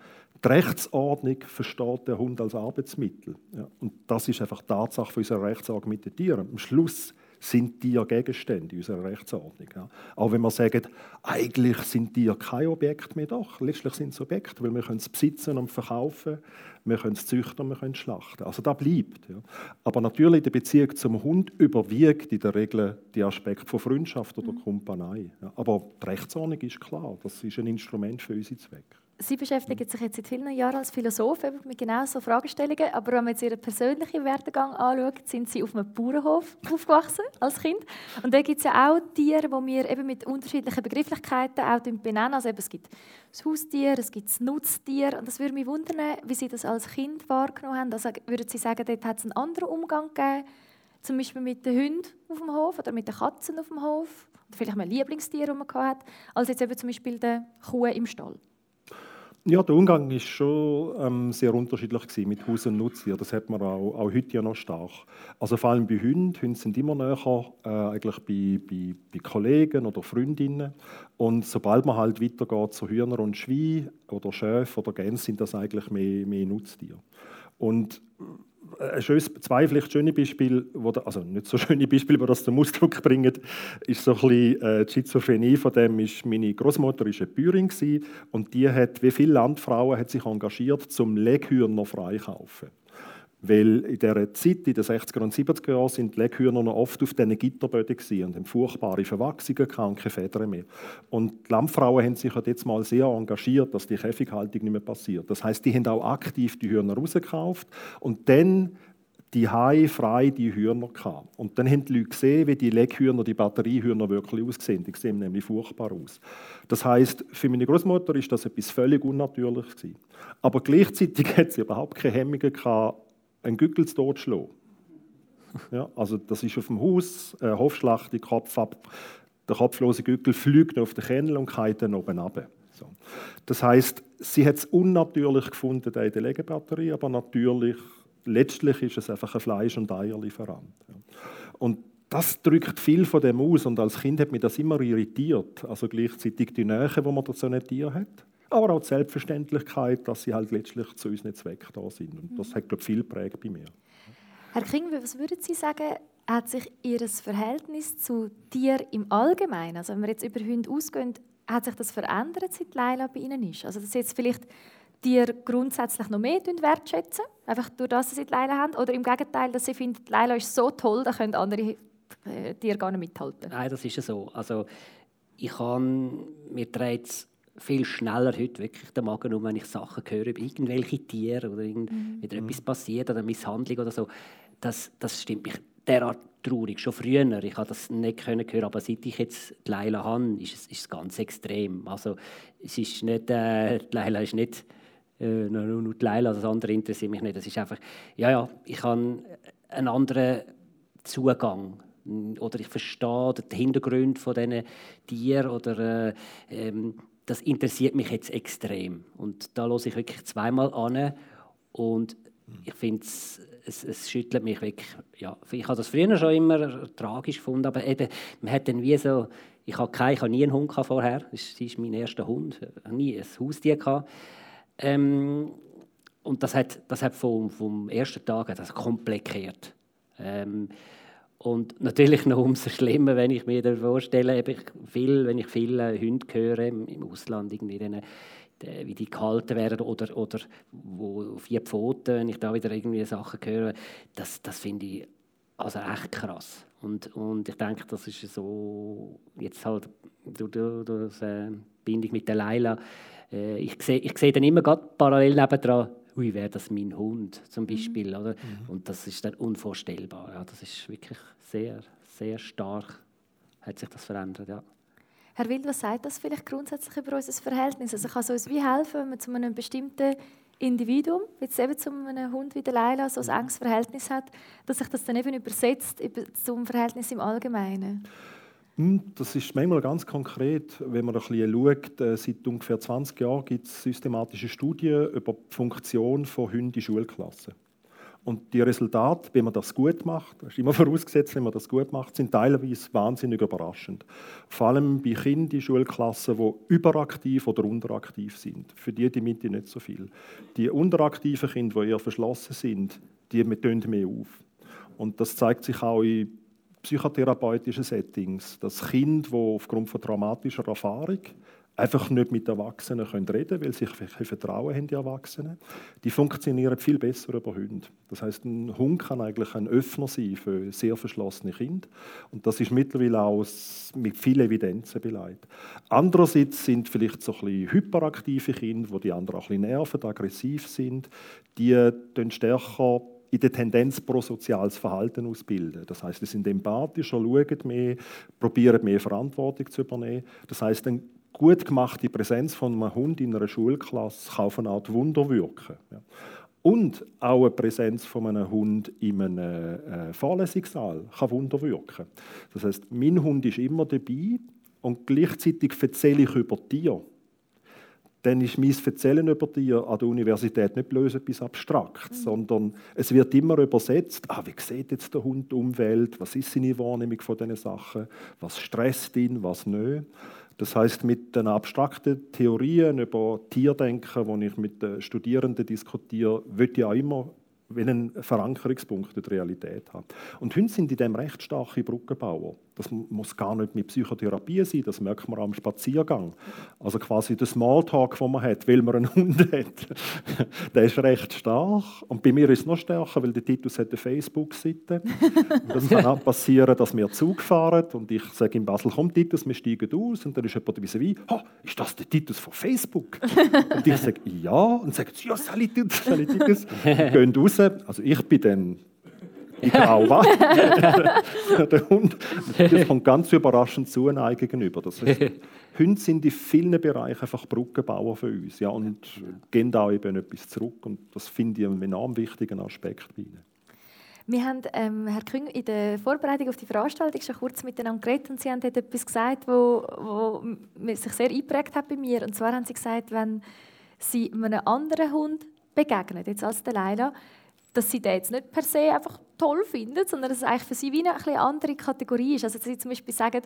Die Rechtsordnung versteht der Hund als Arbeitsmittel. Ja. Und das ist einfach die Tatsache für unsere Rechtsordnung mit den Tieren. Am Schluss sind Tiere Gegenstände in unserer Rechtsordnung. Ja. Auch wenn wir sagen, eigentlich sind Tiere kein Objekt mehr, doch, letztlich sind sie Objekte, weil wir können es besitzen und verkaufen, wir können es züchten und wir können es schlachten. Also das bleibt. Ja. Aber natürlich, die Beziehung zum Hund überwiegt in der Regel die Aspekte von Freundschaft oder mhm. Kumpanei. Ja. Aber die Rechtsordnung ist klar, das ist ein Instrument für unsere Zwecke. Sie beschäftigen sich jetzt seit vielen Jahren als Philosoph mit genau so Fragestellungen, aber wenn man jetzt Ihren persönlichen Werdegang anschaut, sind Sie auf einem Bauernhof aufgewachsen als Kind. Und da gibt es ja auch Tiere, die wir eben mit unterschiedlichen Begrifflichkeiten auch benennen. Also eben, es gibt das Haustier, es gibt das Nutztier. Und das würde mich wundern, wie Sie das als Kind wahrgenommen haben. Also würden Sie sagen, dort hat es einen anderen Umgang gegeben, zum Beispiel mit den Hunden auf dem Hof oder mit den Katzen auf dem Hof, oder vielleicht ein Lieblingstier, das man hatte, als jetzt eben zum Beispiel die Kuh im Stall? Ja, der Umgang war schon ähm, sehr unterschiedlich gewesen mit Haus- und Nutztier. Das hat man auch, auch heute ja noch stark. Also vor allem bei Hunden. Hunde sind immer näher äh, eigentlich bei, bei, bei, Kollegen oder Freundinnen. Und sobald man halt weitergeht zu Hühner und Schwein oder Schäfe oder Gänse, sind das eigentlich mehr, mehr Nutztiere. Und schönes, zwei vielleicht schöne Beispiele, also nicht so schöne Beispiele, aber das zum Ausdruck bringen, ist so ein bisschen äh, die Schizophrenie von dem ist, meine Großmutter ist eine Bäuerin und die hat, wie viele Landfrauen, hat sich engagiert, zum Leghühner freikaufen. Weil in dieser Zeit, in den 60er und 70er Jahren, sind die Leghühner noch oft auf diesen Gitterböden und haben furchtbare Verwachsungen und keine Federn mehr. Und die Landfrauen haben sich jetzt mal sehr engagiert, dass die Käfighaltung nicht mehr passiert. Das heißt, die haben auch aktiv die Hühner rausgekauft und dann die Hai frei die Hühner gehabt. Und dann haben die Leute gesehen, wie die Leghühner, die Batteriehühner wirklich aussehen. Die sehen nämlich furchtbar aus. Das heißt, für meine Großmutter ist das etwas völlig Unnatürliches. Aber gleichzeitig hat sie überhaupt keine Hemmungen gehabt, einen Gückel zu totschlagen. Ja, also das ist auf dem Haus, äh, Hofschlacht, Kopf ab. Der kopflose Gückel fliegt auf den Kennel und geht dann oben runter. So. Das heißt, sie hat es unnatürlich gefunden in der Legebatterie, aber natürlich, letztlich ist es einfach ein Fleisch- und Eierlieferant. Und das drückt viel von dem aus und als Kind hat mich das immer irritiert. Also gleichzeitig die Nähe, die man zu so einem Tier hat aber auch die Selbstverständlichkeit, dass sie halt letztlich zu unseren Zwecken da sind. Und das hat, glaube ich, viel geprägt bei mir. Herr King, was würden Sie sagen, hat sich Ihr Verhältnis zu Tieren im Allgemeinen, also wenn wir jetzt über Hunde ausgehen, hat sich das verändert, seit Leila bei Ihnen ist? Also dass Sie jetzt vielleicht Tiere grundsätzlich noch mehr wertschätzen, einfach durch das, dass Sie Leila haben, oder im Gegenteil, dass Sie finden, Leila ist so toll, da können andere äh, Tiere gar nicht mithalten? Nein, das ist ja so. Also ich kann, mir dreht viel schneller heute wirklich den Magen um, wenn ich Sachen höre über irgendwelche Tiere oder irgend, mhm. wieder etwas passiert oder Misshandlung oder so. Das, das stimmt mich derart traurig. Schon früher, ich habe das nicht können hören, aber seit ich jetzt Leila habe, ist es, ist es ganz extrem. Also es ist nicht, äh, Leila ist nicht äh, nur, nur die Leila, das andere interessiert mich nicht. Es ist einfach, ja, ja, ich habe einen anderen Zugang oder ich verstehe den Hintergrund von diesen Tieren oder äh, ähm, das interessiert mich jetzt extrem. Und da höre ich wirklich zweimal an und ich finde, es, es, schüttelt mich wirklich. Ja, ich habe das früher schon immer tragisch gefunden, aber eben, man hat dann wie so, ich habe, kein, ich habe nie einen Hund vorher, das ist mein erster Hund, ich habe nie ein Haustier gehabt. Ähm, und das hat, das hat vom, vom ersten Tag das komplett gekehrt. Ähm, und natürlich noch umso schlimmer, wenn ich mir das vorstelle, ich viel, wenn ich viele Hunde höre im Ausland, irgendwie denen, wie die gehalten werden oder, oder wo vier Pfoten, wenn ich da wieder irgendwie Sachen höre, das, das finde ich also echt krass. Und, und ich denke, das ist so, jetzt halt durch, durch, durch äh, Bindung mit der Leila, äh, ich sehe ich seh dann immer gerade parallel nebendran, ui, wäre das mein Hund zum mhm. Beispiel. Mhm. Oder? Mhm. Und das ist dann unvorstellbar. Ja, das ist wirklich sehr, sehr stark, hat sich das verändert. Ja. Herr Wild, was sagt das vielleicht grundsätzlich über unser Verhältnis? Also kann es uns wie helfen, wenn man zu einem bestimmten Individuum, jetzt eben zu einem Hund wie der Leila, so ein enges Verhältnis hat, dass sich das dann eben übersetzt zum Verhältnis im Allgemeinen? Hm, das ist manchmal ganz konkret, wenn man ein bisschen schaut. Äh, seit ungefähr 20 Jahren gibt es systematische Studien über die Funktion von Hunden in Schulklassen. Und die Resultate, wenn man das gut macht, das ist immer vorausgesetzt, wenn man das gut macht, sind teilweise wahnsinnig überraschend. Vor allem bei Kindern in Schulklassen, die überaktiv oder unteraktiv sind. Für die die Mitte nicht so viel. Die unteraktiven Kinder, die eher verschlossen sind, die tönen mehr auf. Und das zeigt sich auch in psychotherapeutischen Settings, dass Kinder, die aufgrund von traumatischer Erfahrung einfach nicht mit Erwachsenen können reden weil sie kein Vertrauen haben, die Erwachsenen, die funktionieren viel besser über Hunde. Das heißt, ein Hund kann eigentlich ein Öffner sein für sehr verschlossene Kinder. Und das ist mittlerweile auch mit vielen Evidenzen beleidigt. Andererseits sind vielleicht so ein bisschen hyperaktive Kinder, wo die anderen auch ein bisschen nerven, aggressiv sind, die stärker in der Tendenz prosoziales Verhalten ausbilden. Das heißt, sie sind empathischer, schauen mehr, probieren mehr Verantwortung zu übernehmen. Das heißt, eine gut gemachte Präsenz von einem Hund in einer Schulklasse kann auf eine Art Wunder wirken. Und auch eine Präsenz von einem Hund in einem äh, Vorlesungssaal kann Wunder wirken. Das heißt, mein Hund ist immer dabei und gleichzeitig erzähle ich über Tiere dann ist mein Erzählen über dir an der Universität nicht bloß etwas Abstraktes, mhm. sondern es wird immer übersetzt, ah, wie sieht jetzt der Hund die Umwelt, was ist seine Wahrnehmung von diesen Sachen, was stresst ihn, was nicht. Das heißt, mit den abstrakten Theorien über Tierdenken, die ich mit den Studierenden diskutiere, wird ich auch immer einen Verankerungspunkt in der Realität haben. Und Hunde sind in dem recht starke Brückenbauer. Das muss gar nicht mit Psychotherapie sein, das merkt man am Spaziergang. Also quasi der Smalltalk, den man hat, weil man einen Hund hat, der ist recht stark. Und bei mir ist es noch stärker, weil der Titus hat eine Facebook-Seite. Das kann auch passieren, dass wir Zug fahren und ich sage in Basel, komm Titus, wir steigen aus. Und dann ist jemand wie wie, oh, ist das der Titus von Facebook? Und ich sage, ja. Und sagt, ja, Sally Titus, Sally Titus. Und gehen raus. Also ich bin dann die Grauwa. der Hund das kommt ganz überraschend zu einem gegenüber. Das heißt, Hunde sind in vielen Bereichen einfach Brückenbauer für uns ja, und gehen da eben etwas zurück. Und das finde ich einen enorm wichtigen Aspekt bei ihnen. Wir haben, ähm, Herr Küng, in der Vorbereitung auf die Veranstaltung schon kurz miteinander geredet und Sie haben dort etwas gesagt, wo, wo sich sehr eingeprägt hat bei mir. Und zwar haben Sie gesagt, wenn Sie einem anderen Hund begegnen, jetzt als der Leila, dass sie den jetzt nicht per se einfach toll finden, sondern dass es eigentlich für sie wie eine, andere Kategorie ist. Also dass sie zum Beispiel sagen,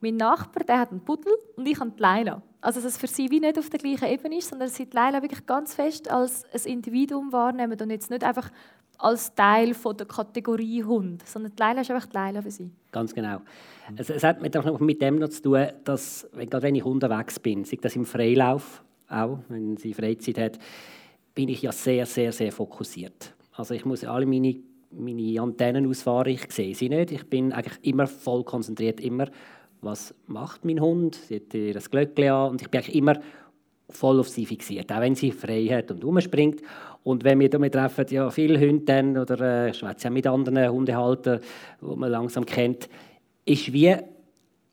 mein Nachbar der hat einen Pudel und ich habe die Leila. Also dass es für sie wie nicht auf der gleichen Ebene ist, sondern dass sie die Leila wirklich ganz fest als ein Individuum wahrnehmen und jetzt nicht einfach als Teil von der Kategorie Hund, sondern die Leila ist einfach die Leila für sie. Ganz genau. Es, es hat mit dem noch zu tun, dass, gerade wenn ich unterwegs bin, sei das im Freilauf auch, wenn sie Freizeit hat, bin ich ja sehr, sehr, sehr fokussiert. Also ich muss alle meine, meine Antennen ausfahren, ich sehe sie nicht. Ich bin eigentlich immer voll konzentriert, immer, was macht mein Hund? Sie hat ihr das Glöckchen an und ich bin eigentlich immer voll auf sie fixiert, auch wenn sie frei hat und umspringt. Und wenn wir damit treffen, ja, viele Hunde dann, oder äh, schwätze auch mit anderen Hundehaltern, die man langsam kennt, ist wie,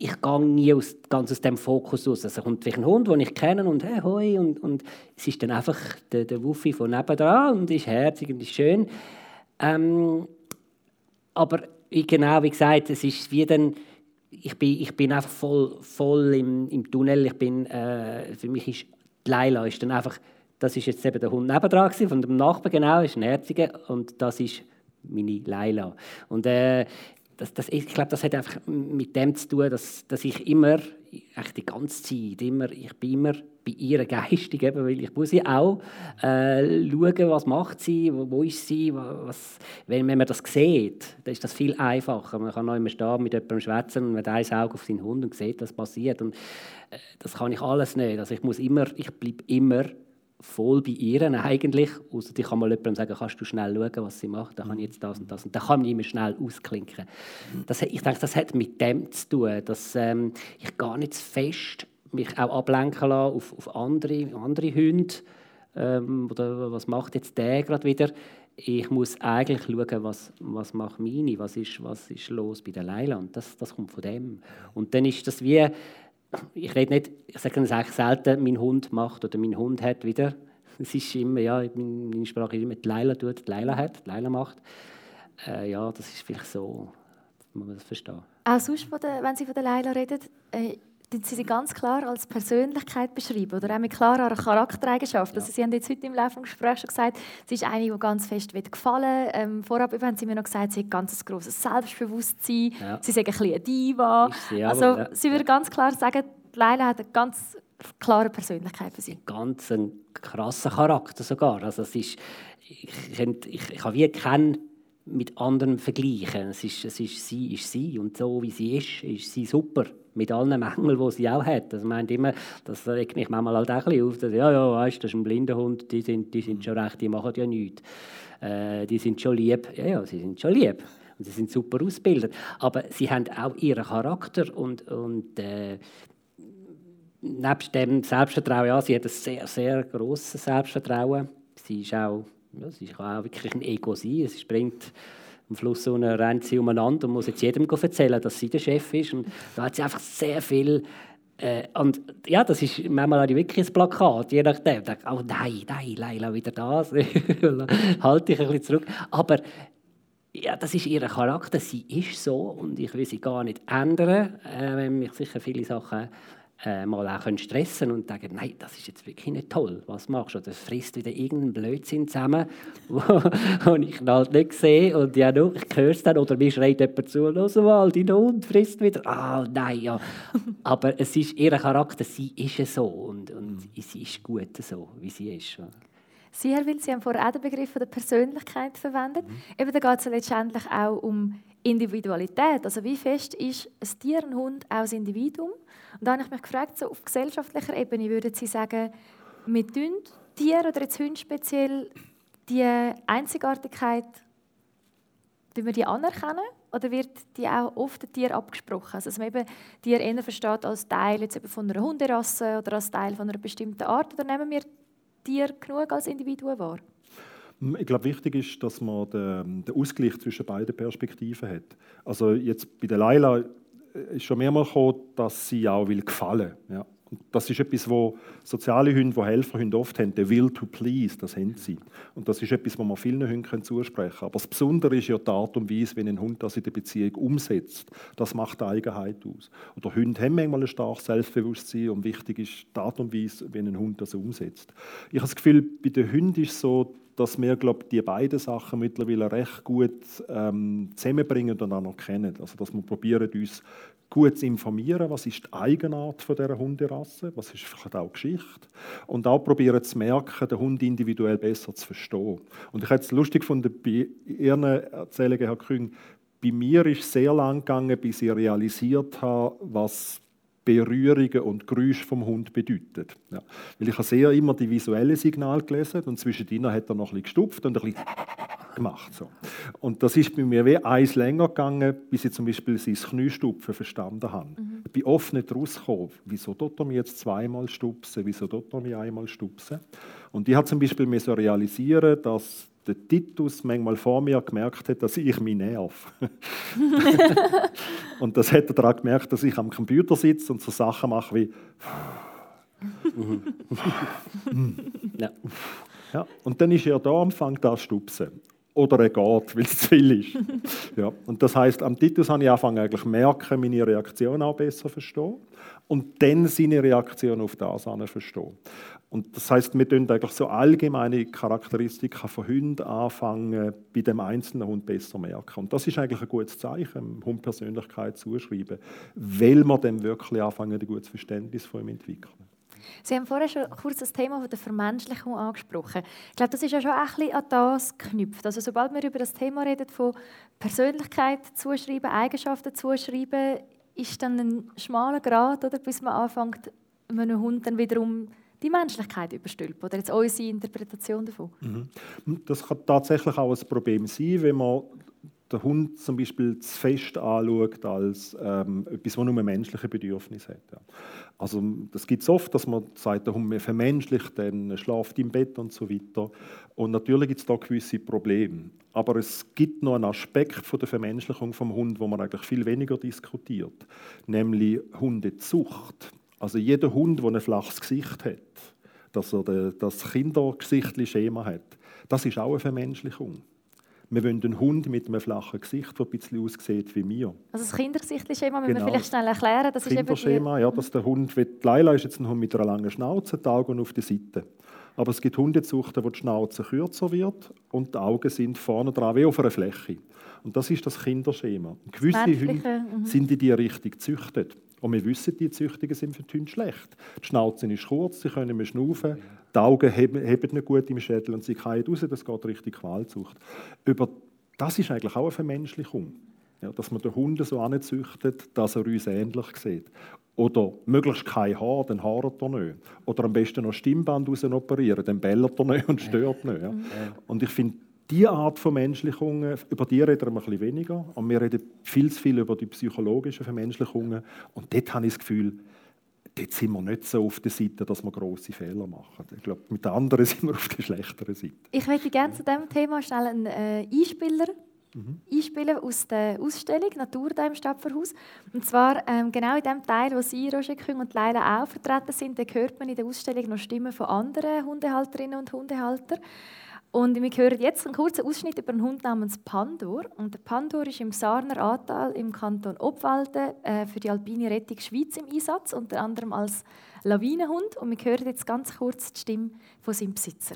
ich gehe nie aus, ganz aus dem Fokus aus. Also kommt ein Hund, den ich kenne und hey, hoi, und, und es ist dann einfach der, der Wuffi von nebenan und ist herzig und ist schön. Ähm, aber genau wie gesagt, es ist wie dann, ich bin, ich bin einfach voll, voll im, im Tunnel. Ich bin, äh, für mich ist die Leila ist dann einfach, das ist jetzt eben der Hund nebendran von dem Nachbarn genau, ist ein herziger und das ist meine Leila. Und äh, das, das, ich glaube, das hat einfach mit dem zu tun, dass, dass ich immer, echt die ganze Zeit, immer, ich bin immer bei ihr geistig, eben, weil ich muss sie auch äh, schauen, was macht sie, wo, wo ist sie, was, wenn, wenn man das sieht, dann ist das viel einfacher. Man kann noch immer stehen, mit jemandem schwätzen und man hat ein Auge auf seinen Hund und sieht, was passiert. Und, äh, das kann ich alles nicht. Also ich muss immer, ich bleibe immer voll bei ihr eigentlich. Außer ich kann mal jemandem sagen, kannst du schnell schauen, was sie macht, dann kann ich jetzt das und das. Und dann kann man immer schnell ausklinken. Das, ich denke, das hat mit dem zu tun, dass ähm, ich gar nicht zu fest mich auch ablenken lasse auf, auf andere, andere Hunde. Ähm, oder was macht jetzt der gerade wieder? Ich muss eigentlich schauen, was, was macht meine, was ist, was ist los bei der Leiland. Das, das kommt von dem. Und dann ist das wie ich rede nicht, ich sage es eigentlich selten, mein Hund macht oder mein Hund hat wieder. Es ist immer, ja, meine Sprache ist immer, die Leila tut, die Leila hat, die Leila macht. Äh, ja, das ist vielleicht so, muss man das verstehen. Auch sonst, wenn Sie von der Leila reden, äh, sie sie ganz klar als Persönlichkeit beschreiben oder auch mit klarer Charaktereigenschaft. Ja. Also sie haben jetzt heute im Laufe des Gesprächs schon gesagt, sie ist eine, die ganz fest gefallen ähm, Vorab haben sie mir noch gesagt, sie hat ganz ein grosses Selbstbewusstsein, ja. sie ist ein bisschen eine Diva. Sie also ja. sie würde ganz klar sagen, Leila hat eine ganz klare Persönlichkeit für sie. Ganz einen krassen Charakter sogar. Also es ist, ich, ich, ich, ich habe wie keinen mit anderen vergleichen. Es ist, es ist, sie ist sie und so wie sie ist, ist sie super mit allen Mängeln, die sie auch hat. Das meint immer, das regt mich manchmal halt auch ein bisschen auf, dass, ja, ja, weißt, das ist ein blinder Hund, die sind, die sind schon recht, die machen ja nichts. Äh, die sind schon lieb. Ja, ja, sie sind schon lieb. Und sie sind super ausgebildet. Aber sie haben auch ihren Charakter und, und äh, nebst dem Selbstvertrauen, ja, sie hat ein sehr, sehr grosses Selbstvertrauen. Sie ist auch, ja, sie kann auch wirklich ein Ego sein. Sie springt am Fluss so rennt sie umeinander und muss jetzt jedem erzählen, dass sie der Chef ist. Und da hat sie einfach sehr viel äh, und ja, das ist manchmal auch wirklich ein Plakat, je nachdem. Da, oh nein, nein, Leila, wieder das. halte ich ein bisschen zurück. Aber ja, das ist ihr Charakter. Sie ist so und ich will sie gar nicht ändern, äh, wenn mich sicher viele Sachen äh, mal auch stressen und sagen, nein, das ist jetzt wirklich nicht toll, was machst du? Das frisst wieder irgendeinen Blödsinn zusammen, den ich halt nicht sehe und ja, no, ich höre es dann oder mir schreit jemand zu, los mal, dein Hund frisst wieder. Ah, nein, ja. Aber es ist ihr Charakter, sie ist so und, und mhm. sie ist gut so, wie sie ist. Sie, Herr Will, Sie haben vorher auch den Begriff der Persönlichkeit verwendet. Mhm. Eben, da geht es letztendlich auch um Individualität. Also wie fest ist ein Tier, ein Hund, auch ein Individuum? Und da habe ich mich gefragt, so auf gesellschaftlicher Ebene würden Sie sagen, mit Tier oder jetzt Hunde speziell die Einzigartigkeit, wir die anerkennen oder wird die auch oft den Tier abgesprochen? Also, dass man eben Tier eher versteht als Teil jetzt eben von einer Hunderasse oder als Teil von einer bestimmten Art oder nehmen wir Tier genug als Individuen wahr? Ich glaube, wichtig ist, dass man den, Ausgleich zwischen beiden Perspektiven hat. Also jetzt bei der Laila ist schon mehrmals gekommen, dass sie auch will gefallen ja. Und das ist etwas, wo soziale Hunde, die Helferhunde oft haben, der Will to please, das haben sie. Und das ist etwas, was man vielen Hunden zusprechen kann. Aber das Besondere ist ja die Art und Weise, wenn ein Hund das in der Beziehung umsetzt. Das macht die Eigenheit aus. Oder Hunde haben manchmal ein starkes Selbstbewusstsein und wichtig ist die Art und Weise, wenn ein Hund das umsetzt. Ich habe das Gefühl, bei den Hunden ist so, dass wir glaub, die beiden Sachen mittlerweile recht gut ähm, zusammenbringen und auch noch kennen. Also, dass wir probieren, uns gut zu informieren, was ist die Eigenart von dieser Hunderasse, was ist vielleicht auch Geschichte und auch probieren zu merken, den Hund individuell besser zu verstehen. Und ich habe es lustig gefunden, bei Ihren Erzählungen, Herr Küng, bei mir ist es sehr lang gegangen, bis ich realisiert habe, was Berührungen und Geräusche vom Hund bedeutet. Ja. Weil ich habe sehr immer die visuellen Signale gelesen und zwischen ihnen hat er noch ein bisschen gestupft und ein bisschen gemacht. So. Und das ist bei mir wie eins länger gegangen, bis ich zum Beispiel sein Kniestupfen verstanden habe. Mhm. Ich bin oft nicht rausgekommen, wieso tut er mich jetzt zweimal stupsen, wieso tut er mich einmal stupsen. Und ich habe zum Beispiel realisieren, dass der Titus manchmal vor mir gemerkt hat, dass ich mich nerv. und das hat er daran gemerkt, dass ich am Computer sitze und so Sachen mache wie ja. ja. Und dann ist er da und fängt an zu stupsen. Oder er geht, weil es zu viel ist. ja. Und das heißt, am Titus habe ich angefangen, eigentlich merken, meine Reaktion auch besser verstehen und dann seine Reaktion auf das verstehen. Und das heißt, wir tun eigentlich so allgemeine Charakteristika von Hunden anfangen, bei dem einzelnen Hund besser merken. Und das ist eigentlich ein gutes Zeichen, dem Hund Persönlichkeit zuschreiben, weil wir dann wirklich anfangen, ein gutes Verständnis von ihm entwickeln. Sie haben vorher schon kurz das Thema der Vermenschlichung angesprochen. Ich glaube, das ist ja schon ein bisschen an das geknüpft. Also sobald wir über das Thema reden, von Persönlichkeit zuschreiben, Eigenschaften zuschreiben, ist dann ein schmaler Grad, oder, bis man anfängt, einem Hund dann wiederum die Menschlichkeit überstülpen. Oder jetzt unsere Interpretation davon. Mhm. Das kann tatsächlich auch ein Problem sein, wenn man den Hund zum Beispiel zu fest anschaut als ähm, etwas, das nur menschliche Bedürfnisse hat. Ja. Also das gibt es oft, dass man sagt, der Hund vermenschlicht, dann schlaft im Bett und so weiter. Und natürlich gibt es da gewisse Probleme. Aber es gibt noch einen Aspekt von der Vermenschlichung vom Hund, wo man eigentlich viel weniger diskutiert, nämlich Hundezucht. Also jeder Hund, der ein flaches Gesicht hat, dass er das Kindergesichtli-Schema hat, das ist auch eine Vermenschlichung. Wir wollen einen Hund mit einem flachen Gesicht, der ein bisschen aussieht wie mir. Also das Kindergesichtschema müssen genau. wir vielleicht schnell erklären. Das Kinderschema, ja, dass der Hund, wie Leila ist jetzt ein Hund mit einer langen Schnauze, die Augen auf der Seite. Aber es gibt Hundezuchten, wo die Schnauze kürzer wird und die Augen sind vorne dran wie auf einer Fläche. Und das ist das Kinderschema. Gewisse Hunde mhm. sind in die Richtung gezüchtet. Und wir wissen, die Züchtungen sind für die Hunde schlecht. Die Schnauze ist kurz, sie können mehr schnaufen, die Augen heben, heben nicht gut im Schädel und sie fallen raus, das geht richtig Qualzucht. Über das ist eigentlich auch eine Vermenschlichung. Ja, dass man den Hund so anzüchtet, dass er uns ähnlich sieht. Oder möglichst kein Haar, dann haaret er nicht. Oder am besten noch Stimmband raus operieren, dann bellert er nicht und stört nicht. Ja. Und ich finde, diese Art von Menschlichungen, über die reden wir ein bisschen weniger. Und wir reden viel zu viel über die psychologischen Vermenschlichungen. Und dort habe ich das Gefühl, dort sind wir nicht so auf der Seite, dass wir grosse Fehler machen. Ich glaube, mit den anderen sind wir auf der schlechteren Seite. Ich möchte gerne zu diesem Thema schnell einen äh, Einspieler mhm. einspielen aus der Ausstellung «Natur» im Stadtverhaus. Und zwar ähm, genau in dem Teil, wo Sie, Roger Küng und Leila auch vertreten sind, da hört man in der Ausstellung noch Stimmen von anderen Hundehalterinnen und Hundehaltern. Und wir hören jetzt einen kurzen Ausschnitt über einen Hund namens Pandor. Und der Pandor ist im Sarner Ahrtal im Kanton Obwalden äh, für die Alpine Rettung Schweiz im Einsatz, unter anderem als Lawinenhund. Und wir hören jetzt ganz kurz die Stimme von seinem Besitzer.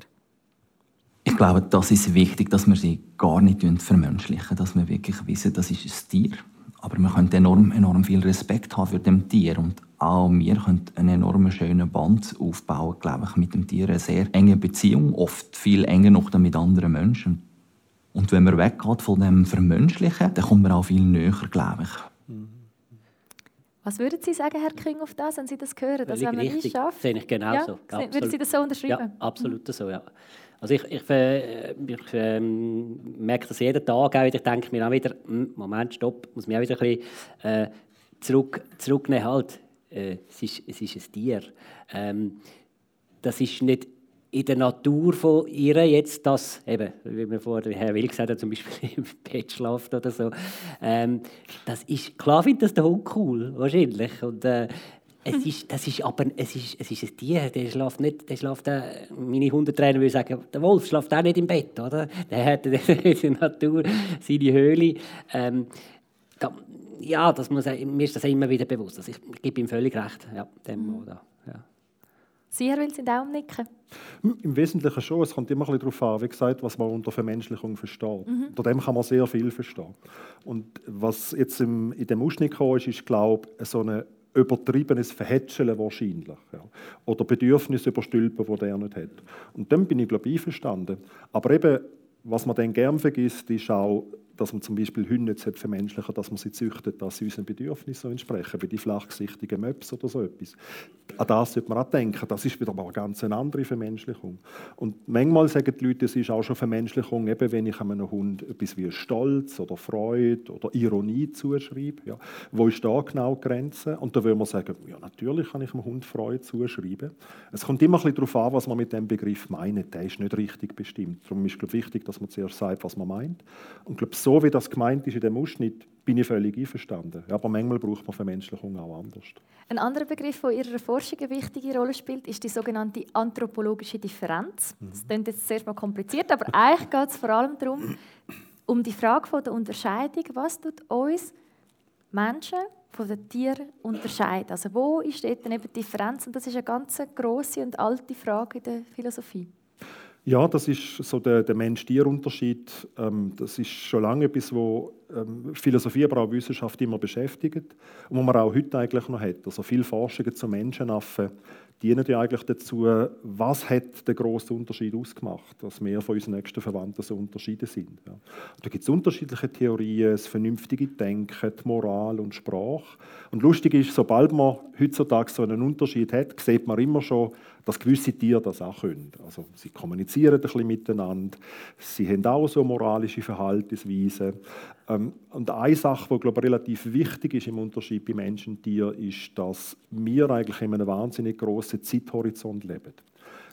Ich glaube, das ist wichtig, dass wir sie gar nicht vermenschlichen, dass wir wirklich wissen, das ist ein Tier. Aber wir können enorm, enorm viel Respekt haben für dem Tier und auch wir können einen enorm schönen Band aufbauen, glaube ich, mit dem Tier. Eine sehr enge Beziehung, oft viel enger noch mit anderen Menschen. Und wenn man weggeht von dem Vermenschlichen, dann kommt man auch viel näher, glaube ich. Was würden Sie sagen, Herr Küng, auf das, wenn Sie das hören, dass wenn man es schafft? Sehe ich genauso. Ja, würden Sie das so unterschreiben? Ja, absolut so, ja. Also ich, ich, äh, ich äh, merke das jeden Tag auch wieder. Ich denke mir auch wieder, hm, Moment, stopp, muss mich auch wieder ein bisschen äh, zurück, zurücknehmen. Halt, äh, es, ist, es ist ein Tier. Ähm, das ist nicht in der Natur von ihr jetzt, dass, eben, wie wir vorher Herr Will gesagt hat, zum Beispiel im Bett schlaft oder so. Ähm, das ist, klar findet das der Hund cool, wahrscheinlich. Und, äh, es ist, das ist aber es ist, es ist ein Tier, der schläft nicht, der schläft, äh, meine Hundetrainer würde sagen, der Wolf schläft auch nicht im Bett, oder? Der hat in der Natur seine Höhle. Ähm, ja, das muss, mir ist das immer wieder bewusst. Also ich, gebe ihm völlig recht. Ja, dem, mhm. oder, ja. Sie, Herr Will, sind auch nicken? Im Wesentlichen schon. Es kommt immer ein bisschen darauf an, wie gesagt, was man unter Vermenschlichung versteht. Mhm. Unter dem kann man sehr viel verstehen. Und was jetzt im, in dem Ausschnitt kam, ist, ist glaube ich, so ein übertriebenes Verhätscheln wahrscheinlich. Ja. Oder Bedürfnisse überstülpen, die der nicht hat. Und dann bin ich, glaube ich, einverstanden. Aber eben, was man dann gern vergisst, ist auch dass man zum Beispiel Hunde nicht vermenschlichen dass man sie züchtet, dass sie unseren Bedürfnissen entsprechen, bei die flachgesichtigen Möps oder so etwas. An das sollte man auch denken. Das ist wieder mal eine ganz andere Vermenschlichung. Und manchmal sagen die Leute, es ist auch schon Vermenschlichung, eben wenn ich einem Hund etwas wie Stolz oder Freude oder Ironie zuschreibe. Ja. Wo ist da genau die Grenze? Und da würde man sagen, ja, natürlich kann ich einem Hund Freude zuschreiben. Es kommt immer ein bisschen darauf an, was man mit dem Begriff meint. Der ist nicht richtig bestimmt. Darum ist es wichtig, dass man zuerst sagt, was man meint. Und glaube, so wie das gemeint ist in dem Ausschnitt, bin ich völlig einverstanden. aber manchmal braucht man Vermenschlichung auch anders. Ein anderer Begriff, der in Ihrer Forschung eine wichtige Rolle spielt, ist die sogenannte anthropologische Differenz. Mhm. Das klingt jetzt zuerst mal kompliziert, aber eigentlich geht es vor allem darum, um die Frage von der Unterscheidung, was tut uns Menschen von den Tieren unterscheiden. Also wo ist dort eben die Differenz? Und das ist eine ganz große und alte Frage in der Philosophie. Ja, das ist so der, der Mensch-Tier-Unterschied. Ähm, das ist schon lange etwas, wo ähm, Philosophie, aber auch Wissenschaft immer beschäftigt und wo man auch heute eigentlich noch hat. Also viele Forschungen zu Menschenaffen dienen ja eigentlich dazu, was hat der große Unterschied ausgemacht, dass wir von unseren nächsten Verwandten so unterschieden sind. Ja. Da gibt es unterschiedliche Theorien, das vernünftige Denken, die Moral und Sprache. Und lustig ist, sobald man heutzutage so einen Unterschied hat, sieht man immer schon, dass gewisse Tiere das auch können. Also sie kommunizieren ein bisschen miteinander, sie haben auch so moralische Verhaltensweisen. Ähm, und eine Sache, die glaube ich, relativ wichtig ist im Unterschied bei Menschen und Tieren, ist, dass wir eigentlich in einem wahnsinnig großen Zeithorizont leben.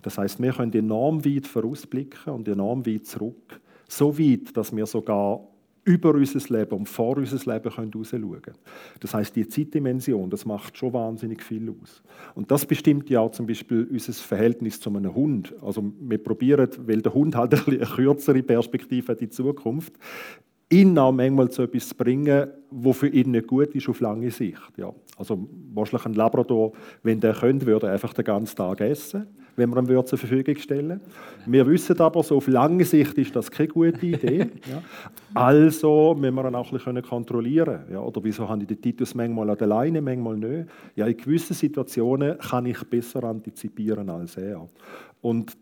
Das heißt, wir können enorm weit vorausblicken und enorm weit zurück. So weit, dass wir sogar über unser Leben und vor unser Leben herausschauen können. Das heißt, die Zeitdimension, das macht schon wahnsinnig viel aus. Und das bestimmt ja auch zum Beispiel unser Verhältnis zu einem Hund. Also wir probieren, weil der Hund halt eine kürzere Perspektive hat in die Zukunft, ihn auch manchmal zu etwas zu bringen, was für ihn nicht gut ist auf lange Sicht. Ja. Also wahrscheinlich ein Labrador, wenn der könnte, würde er einfach den ganzen Tag essen, wenn wir ihm zur Verfügung stellen Wir wissen aber, so auf lange Sicht ist das keine gute Idee. ja. Also müssen wir ihn auch ein bisschen kontrollieren. Ja. Oder wieso habe ich den Titus manchmal alleine, manchmal nicht? Ja, in gewissen Situationen kann ich besser antizipieren als er. Und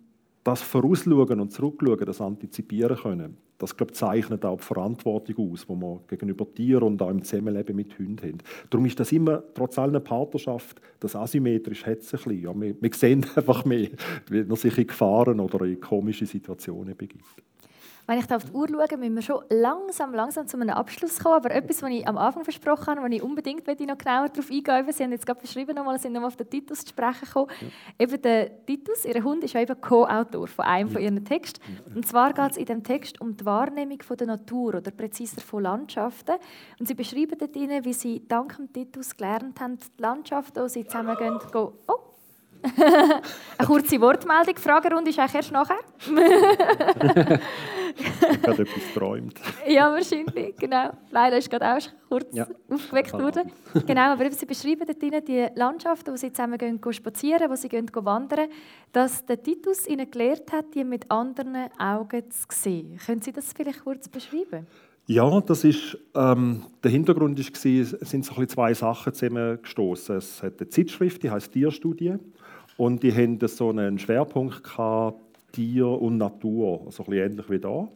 das Vorausschauen und Zurückschauen, das Antizipieren können, das glaube, zeichnet auch die Verantwortung aus, die wir gegenüber Tieren und auch im Zusammenleben mit Hunden haben. Darum ist das immer, trotz aller Partnerschaft, das asymmetrisch hat es ein bisschen. Ja, wir, wir sehen einfach mehr, wie man sich in Gefahren oder in komische Situationen begibt. Wenn ich auf die Uhr schaue, müssen wir schon langsam, langsam zu einem Abschluss kommen. Aber etwas, was ich am Anfang versprochen habe, wo ich unbedingt noch genauer darauf eingehen Sie haben jetzt gerade beschrieben, nochmal, sind nochmal auf den Titus zu sprechen gekommen. Ja. Eben der Titus, Ihr Hund, ist ja eben Co-Autor von einem von Ihren Texten. Und zwar geht es in dem Text um die Wahrnehmung von der Natur oder präziser von Landschaften. Und Sie beschreiben dort, wie Sie dank dem Titus gelernt haben, die Landschaften, wo Sie zusammen gehen, go, oh, eine kurze Wortmeldung. Die Fragerunde ist eigentlich erst nachher. habe etwas geträumt. Ja, wahrscheinlich, genau. Leider ist gerade auch kurz ja. aufgeweckt worden. Genau, aber Sie beschreiben dort die Landschaften, wo Sie zusammen gehen, gehen spazieren, wo Sie gehen, gehen wandern, dass der Titus Ihnen gelehrt hat, die mit anderen Augen zu sehen. Können Sie das vielleicht kurz beschreiben? Ja, das ist, ähm, der Hintergrund war, sind so zwei Sachen zusammengestoßen. Es hat eine Zeitschrift, die heißt Tierstudie. Und die haben so einen Schwerpunkt gehabt, Tier und Natur, also ein bisschen ähnlich wie da.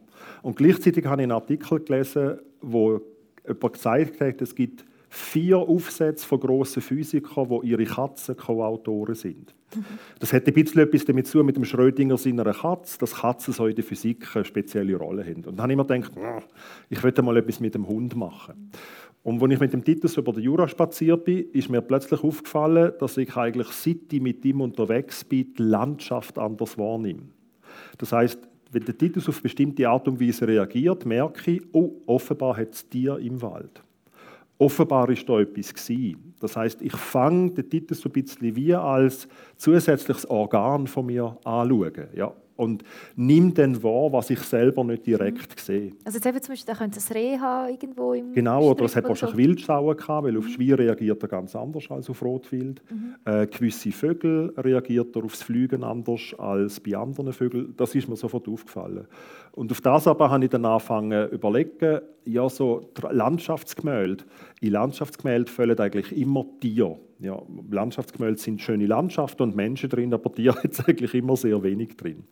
Und gleichzeitig habe ich einen Artikel gelesen, wo jemand gesagt hat, es gibt vier Aufsätze von grossen Physikern, wo ihre Katzen Co-Autoren sind. Das hat ein bisschen etwas damit zu mit dem Schrödinger seiner Katze, dass Katzen so in der Physik eine spezielle Rolle haben. Und dann habe ich mir gedacht, ich möchte mal etwas mit dem Hund machen. Und als ich mit dem Titus über den Jura spaziert bin, ist mir plötzlich aufgefallen, dass ich eigentlich, seit ich mit ihm unterwegs bin, die Landschaft anders wahrnehme. Das heißt, wenn der Titus auf bestimmte Art und Weise reagiert, merke ich, oh, offenbar hat es Tier im Wald. Offenbar ist da etwas gewesen. Das heißt, ich fange den Titus so ein bisschen wie als zusätzliches Organ von mir anschauen. Ja, und nimm dann wahr, was ich selber nicht direkt mhm. sehe. Also jetzt eben zum Beispiel, da könnte es Reh haben irgendwo im Genau, oder es hat wahrscheinlich so. Wildschauen gehabt, weil auf mhm. Schwein reagiert er ganz anders als auf Rotwild. Mhm. Äh, gewisse Vögel reagiert er aufs Fliegen anders als bei anderen Vögeln. Das ist mir sofort aufgefallen. Und auf das aber habe ich dann angefangen zu überlegen, ja, so Landschaftsgemälde. In Landschaftsgemälde fällen eigentlich immer Tiere ja, Landschaftsgemälde sind schöne Landschaften und Menschen drin, aber Tiere es eigentlich immer sehr wenig drin.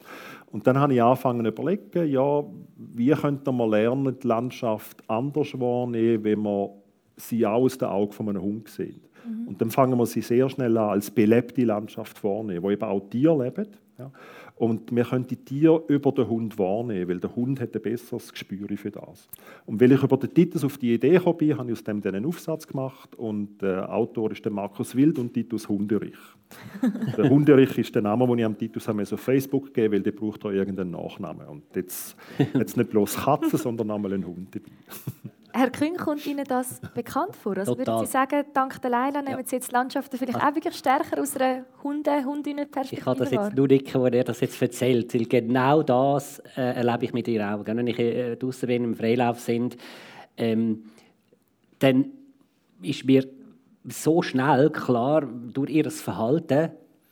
Und dann habe ich angefangen zu überlegen, ja, wie könnte man lernen, die Landschaft anders wahrnehmen, wenn man sie auch aus den Augen von einem Hund sieht. Mhm. Und dann fangen wir sie sehr schnell an, als belebte Landschaft wahrnehmen, wo eben auch Tiere leben. Ja. Und wir können die Tiere über den Hund wahrnehmen, weil der Hund hat ein besseres Gespür für das. Und weil ich über den Titus auf die Idee gekommen bin, habe ich aus dem einen Aufsatz gemacht und der Autor ist der Markus Wild und Titus Hunderich. der Hunderich ist der Name, den ich am Titus auf Facebook gegeben weil der braucht da irgendeinen Nachnamen. Und jetzt, jetzt nicht bloß Katze, sondern einmal ein Hund dabei. Herr Kühn, kommt Ihnen das bekannt vor? Also würden Sie sagen, dank der Leila nehmen ja. Sie jetzt Landschaften vielleicht also, auch wirklich stärker aus einer Hunde Hundinnenperspektive Ich kann das jetzt nur nicken, wo er das jetzt erzählt, weil genau das äh, erlebe ich mit ihr auch. Wenn ich äh, draußen bin, im Freilauf sind, ähm, dann ist mir so schnell klar, durch ihr Verhalten,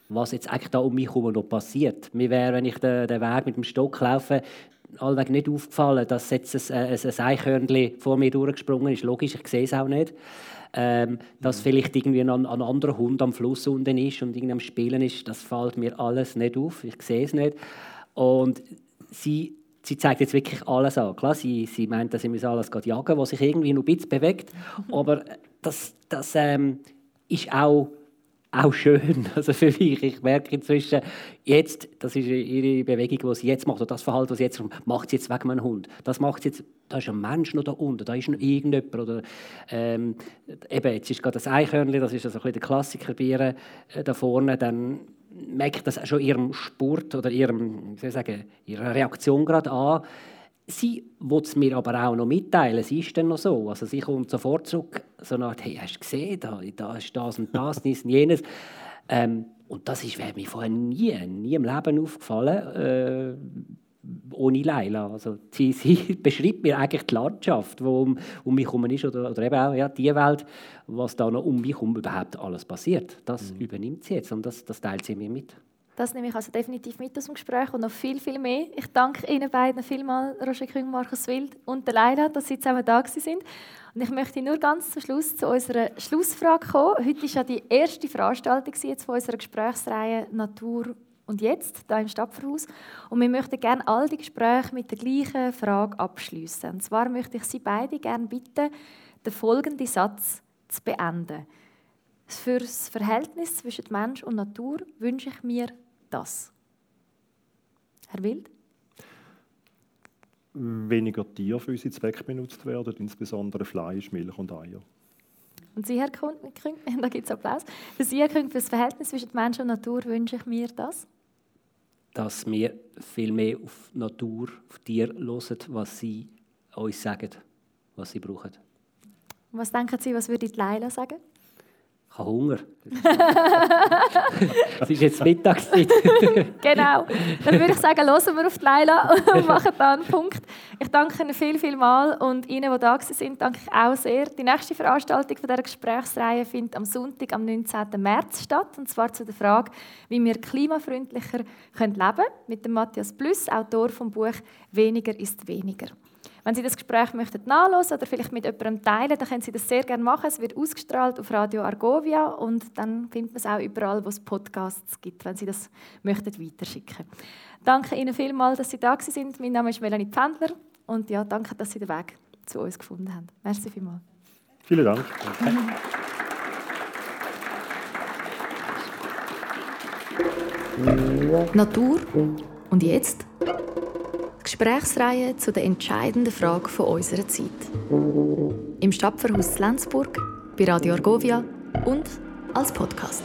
was jetzt eigentlich da um mich herum noch passiert. Mir wäre, wenn ich den, den Weg mit dem Stock laufe, allweg nicht aufgefallen, dass jetzt ein, ein, ein Eichhörnchen vor mir durchgesprungen ist. Logisch, ich sehe es auch nicht. Ähm, dass mhm. vielleicht irgendwie ein, ein anderer Hund am Fluss unten ist und irgendwie am Spielen ist, das fällt mir alles nicht auf. Ich sehe es nicht. Und sie, sie zeigt jetzt wirklich alles an. Klar, sie, sie meint, dass sie muss alles jagen, was sich irgendwie noch ein bisschen bewegt. Aber das, das ähm, ist auch auch schön. Also für mich, ich merke inzwischen, jetzt, das ist ihre Bewegung, die sie jetzt macht, oder das Verhalten, das sie jetzt macht, sie jetzt wegen meinem Hund. Das macht sie jetzt, da ist ein Mensch noch da unten, da ist noch irgendjemand. Oder, ähm, eben, jetzt ist gerade das Eichhörnchen, das ist also ein bisschen der Klassiker bei ihr, äh, da vorne, dann merkt das schon ihrem Sport oder ihrem, ich sagen, ihrer Reaktion gerade an Sie will es mir aber auch noch mitteilen. Sie ist dann noch so. Also sie kommt sofort zurück, so nach, hey, hast du gesehen, da, da ist das und das, dies und jenes. Ähm, und das ist mir vorher nie, nie im Leben aufgefallen, äh, ohne Leila. Also sie, sie beschreibt mir eigentlich die Landschaft, die um, um mich herum ist, oder, oder eben auch ja, die Welt, was da noch um mich herum überhaupt alles passiert. Das mhm. übernimmt sie jetzt und das, das teilt sie mir mit. Das nehme ich also definitiv mit aus dem Gespräch und noch viel, viel mehr. Ich danke Ihnen beiden vielmals, Roger Küng, Markus Wild und der Leila, dass Sie zusammen da sind. Und ich möchte nur ganz zum Schluss zu unserer Schlussfrage kommen. Heute war ja die erste Veranstaltung jetzt von unserer Gesprächsreihe Natur und jetzt hier im Stadtverhaus. Und wir möchten gerne all die Gespräche mit der gleichen Frage abschließen. Und zwar möchte ich Sie beide gerne bitten, den folgenden Satz zu beenden. Für das Verhältnis zwischen Mensch und Natur wünsche ich mir das? Herr Wild? Weniger Tiere für unsere Zwecke benutzt werden, insbesondere Fleisch, Milch und Eier. Und Sie, Herr Küng, da gibt es Applaus. Für Sie, Herr Küng, für das Verhältnis zwischen Mensch und Natur wünsche ich mir das? Dass wir viel mehr auf Natur, auf Tiere hören, was sie uns sagen, was sie brauchen. Was denken Sie, was würde Leila sagen? Ich habe Hunger. Es ist jetzt Mittagszeit. genau. Dann würde ich sagen, hören wir auf die Leila und machen da einen Punkt. Ich danke Ihnen viel, viel mal und Ihnen, die da sind, danke ich auch sehr. Die nächste Veranstaltung von dieser Gesprächsreihe findet am Sonntag, am 19. März statt. Und zwar zu der Frage, wie wir klimafreundlicher leben können. Mit dem Matthias Plüss, Autor vom Buch «Weniger ist weniger». Wenn Sie das Gespräch möchten nachlesen oder vielleicht mit jemandem teilen, dann können Sie das sehr gerne machen. Es wird ausgestrahlt auf Radio Argovia und dann findet man es auch überall, wo es Podcasts gibt, wenn Sie das möchten weiterschicken. Danke Ihnen vielmals, dass Sie da sind. Mein Name ist Melanie Pfändler und ja, danke, dass Sie den Weg zu uns gefunden haben. Merci vielmals. Vielen Dank. Natur und jetzt? Gesprächsreihe zu der entscheidenden Frage unserer Zeit. Im Stadtverhaus Lenzburg, bei Radio Argovia und als Podcast.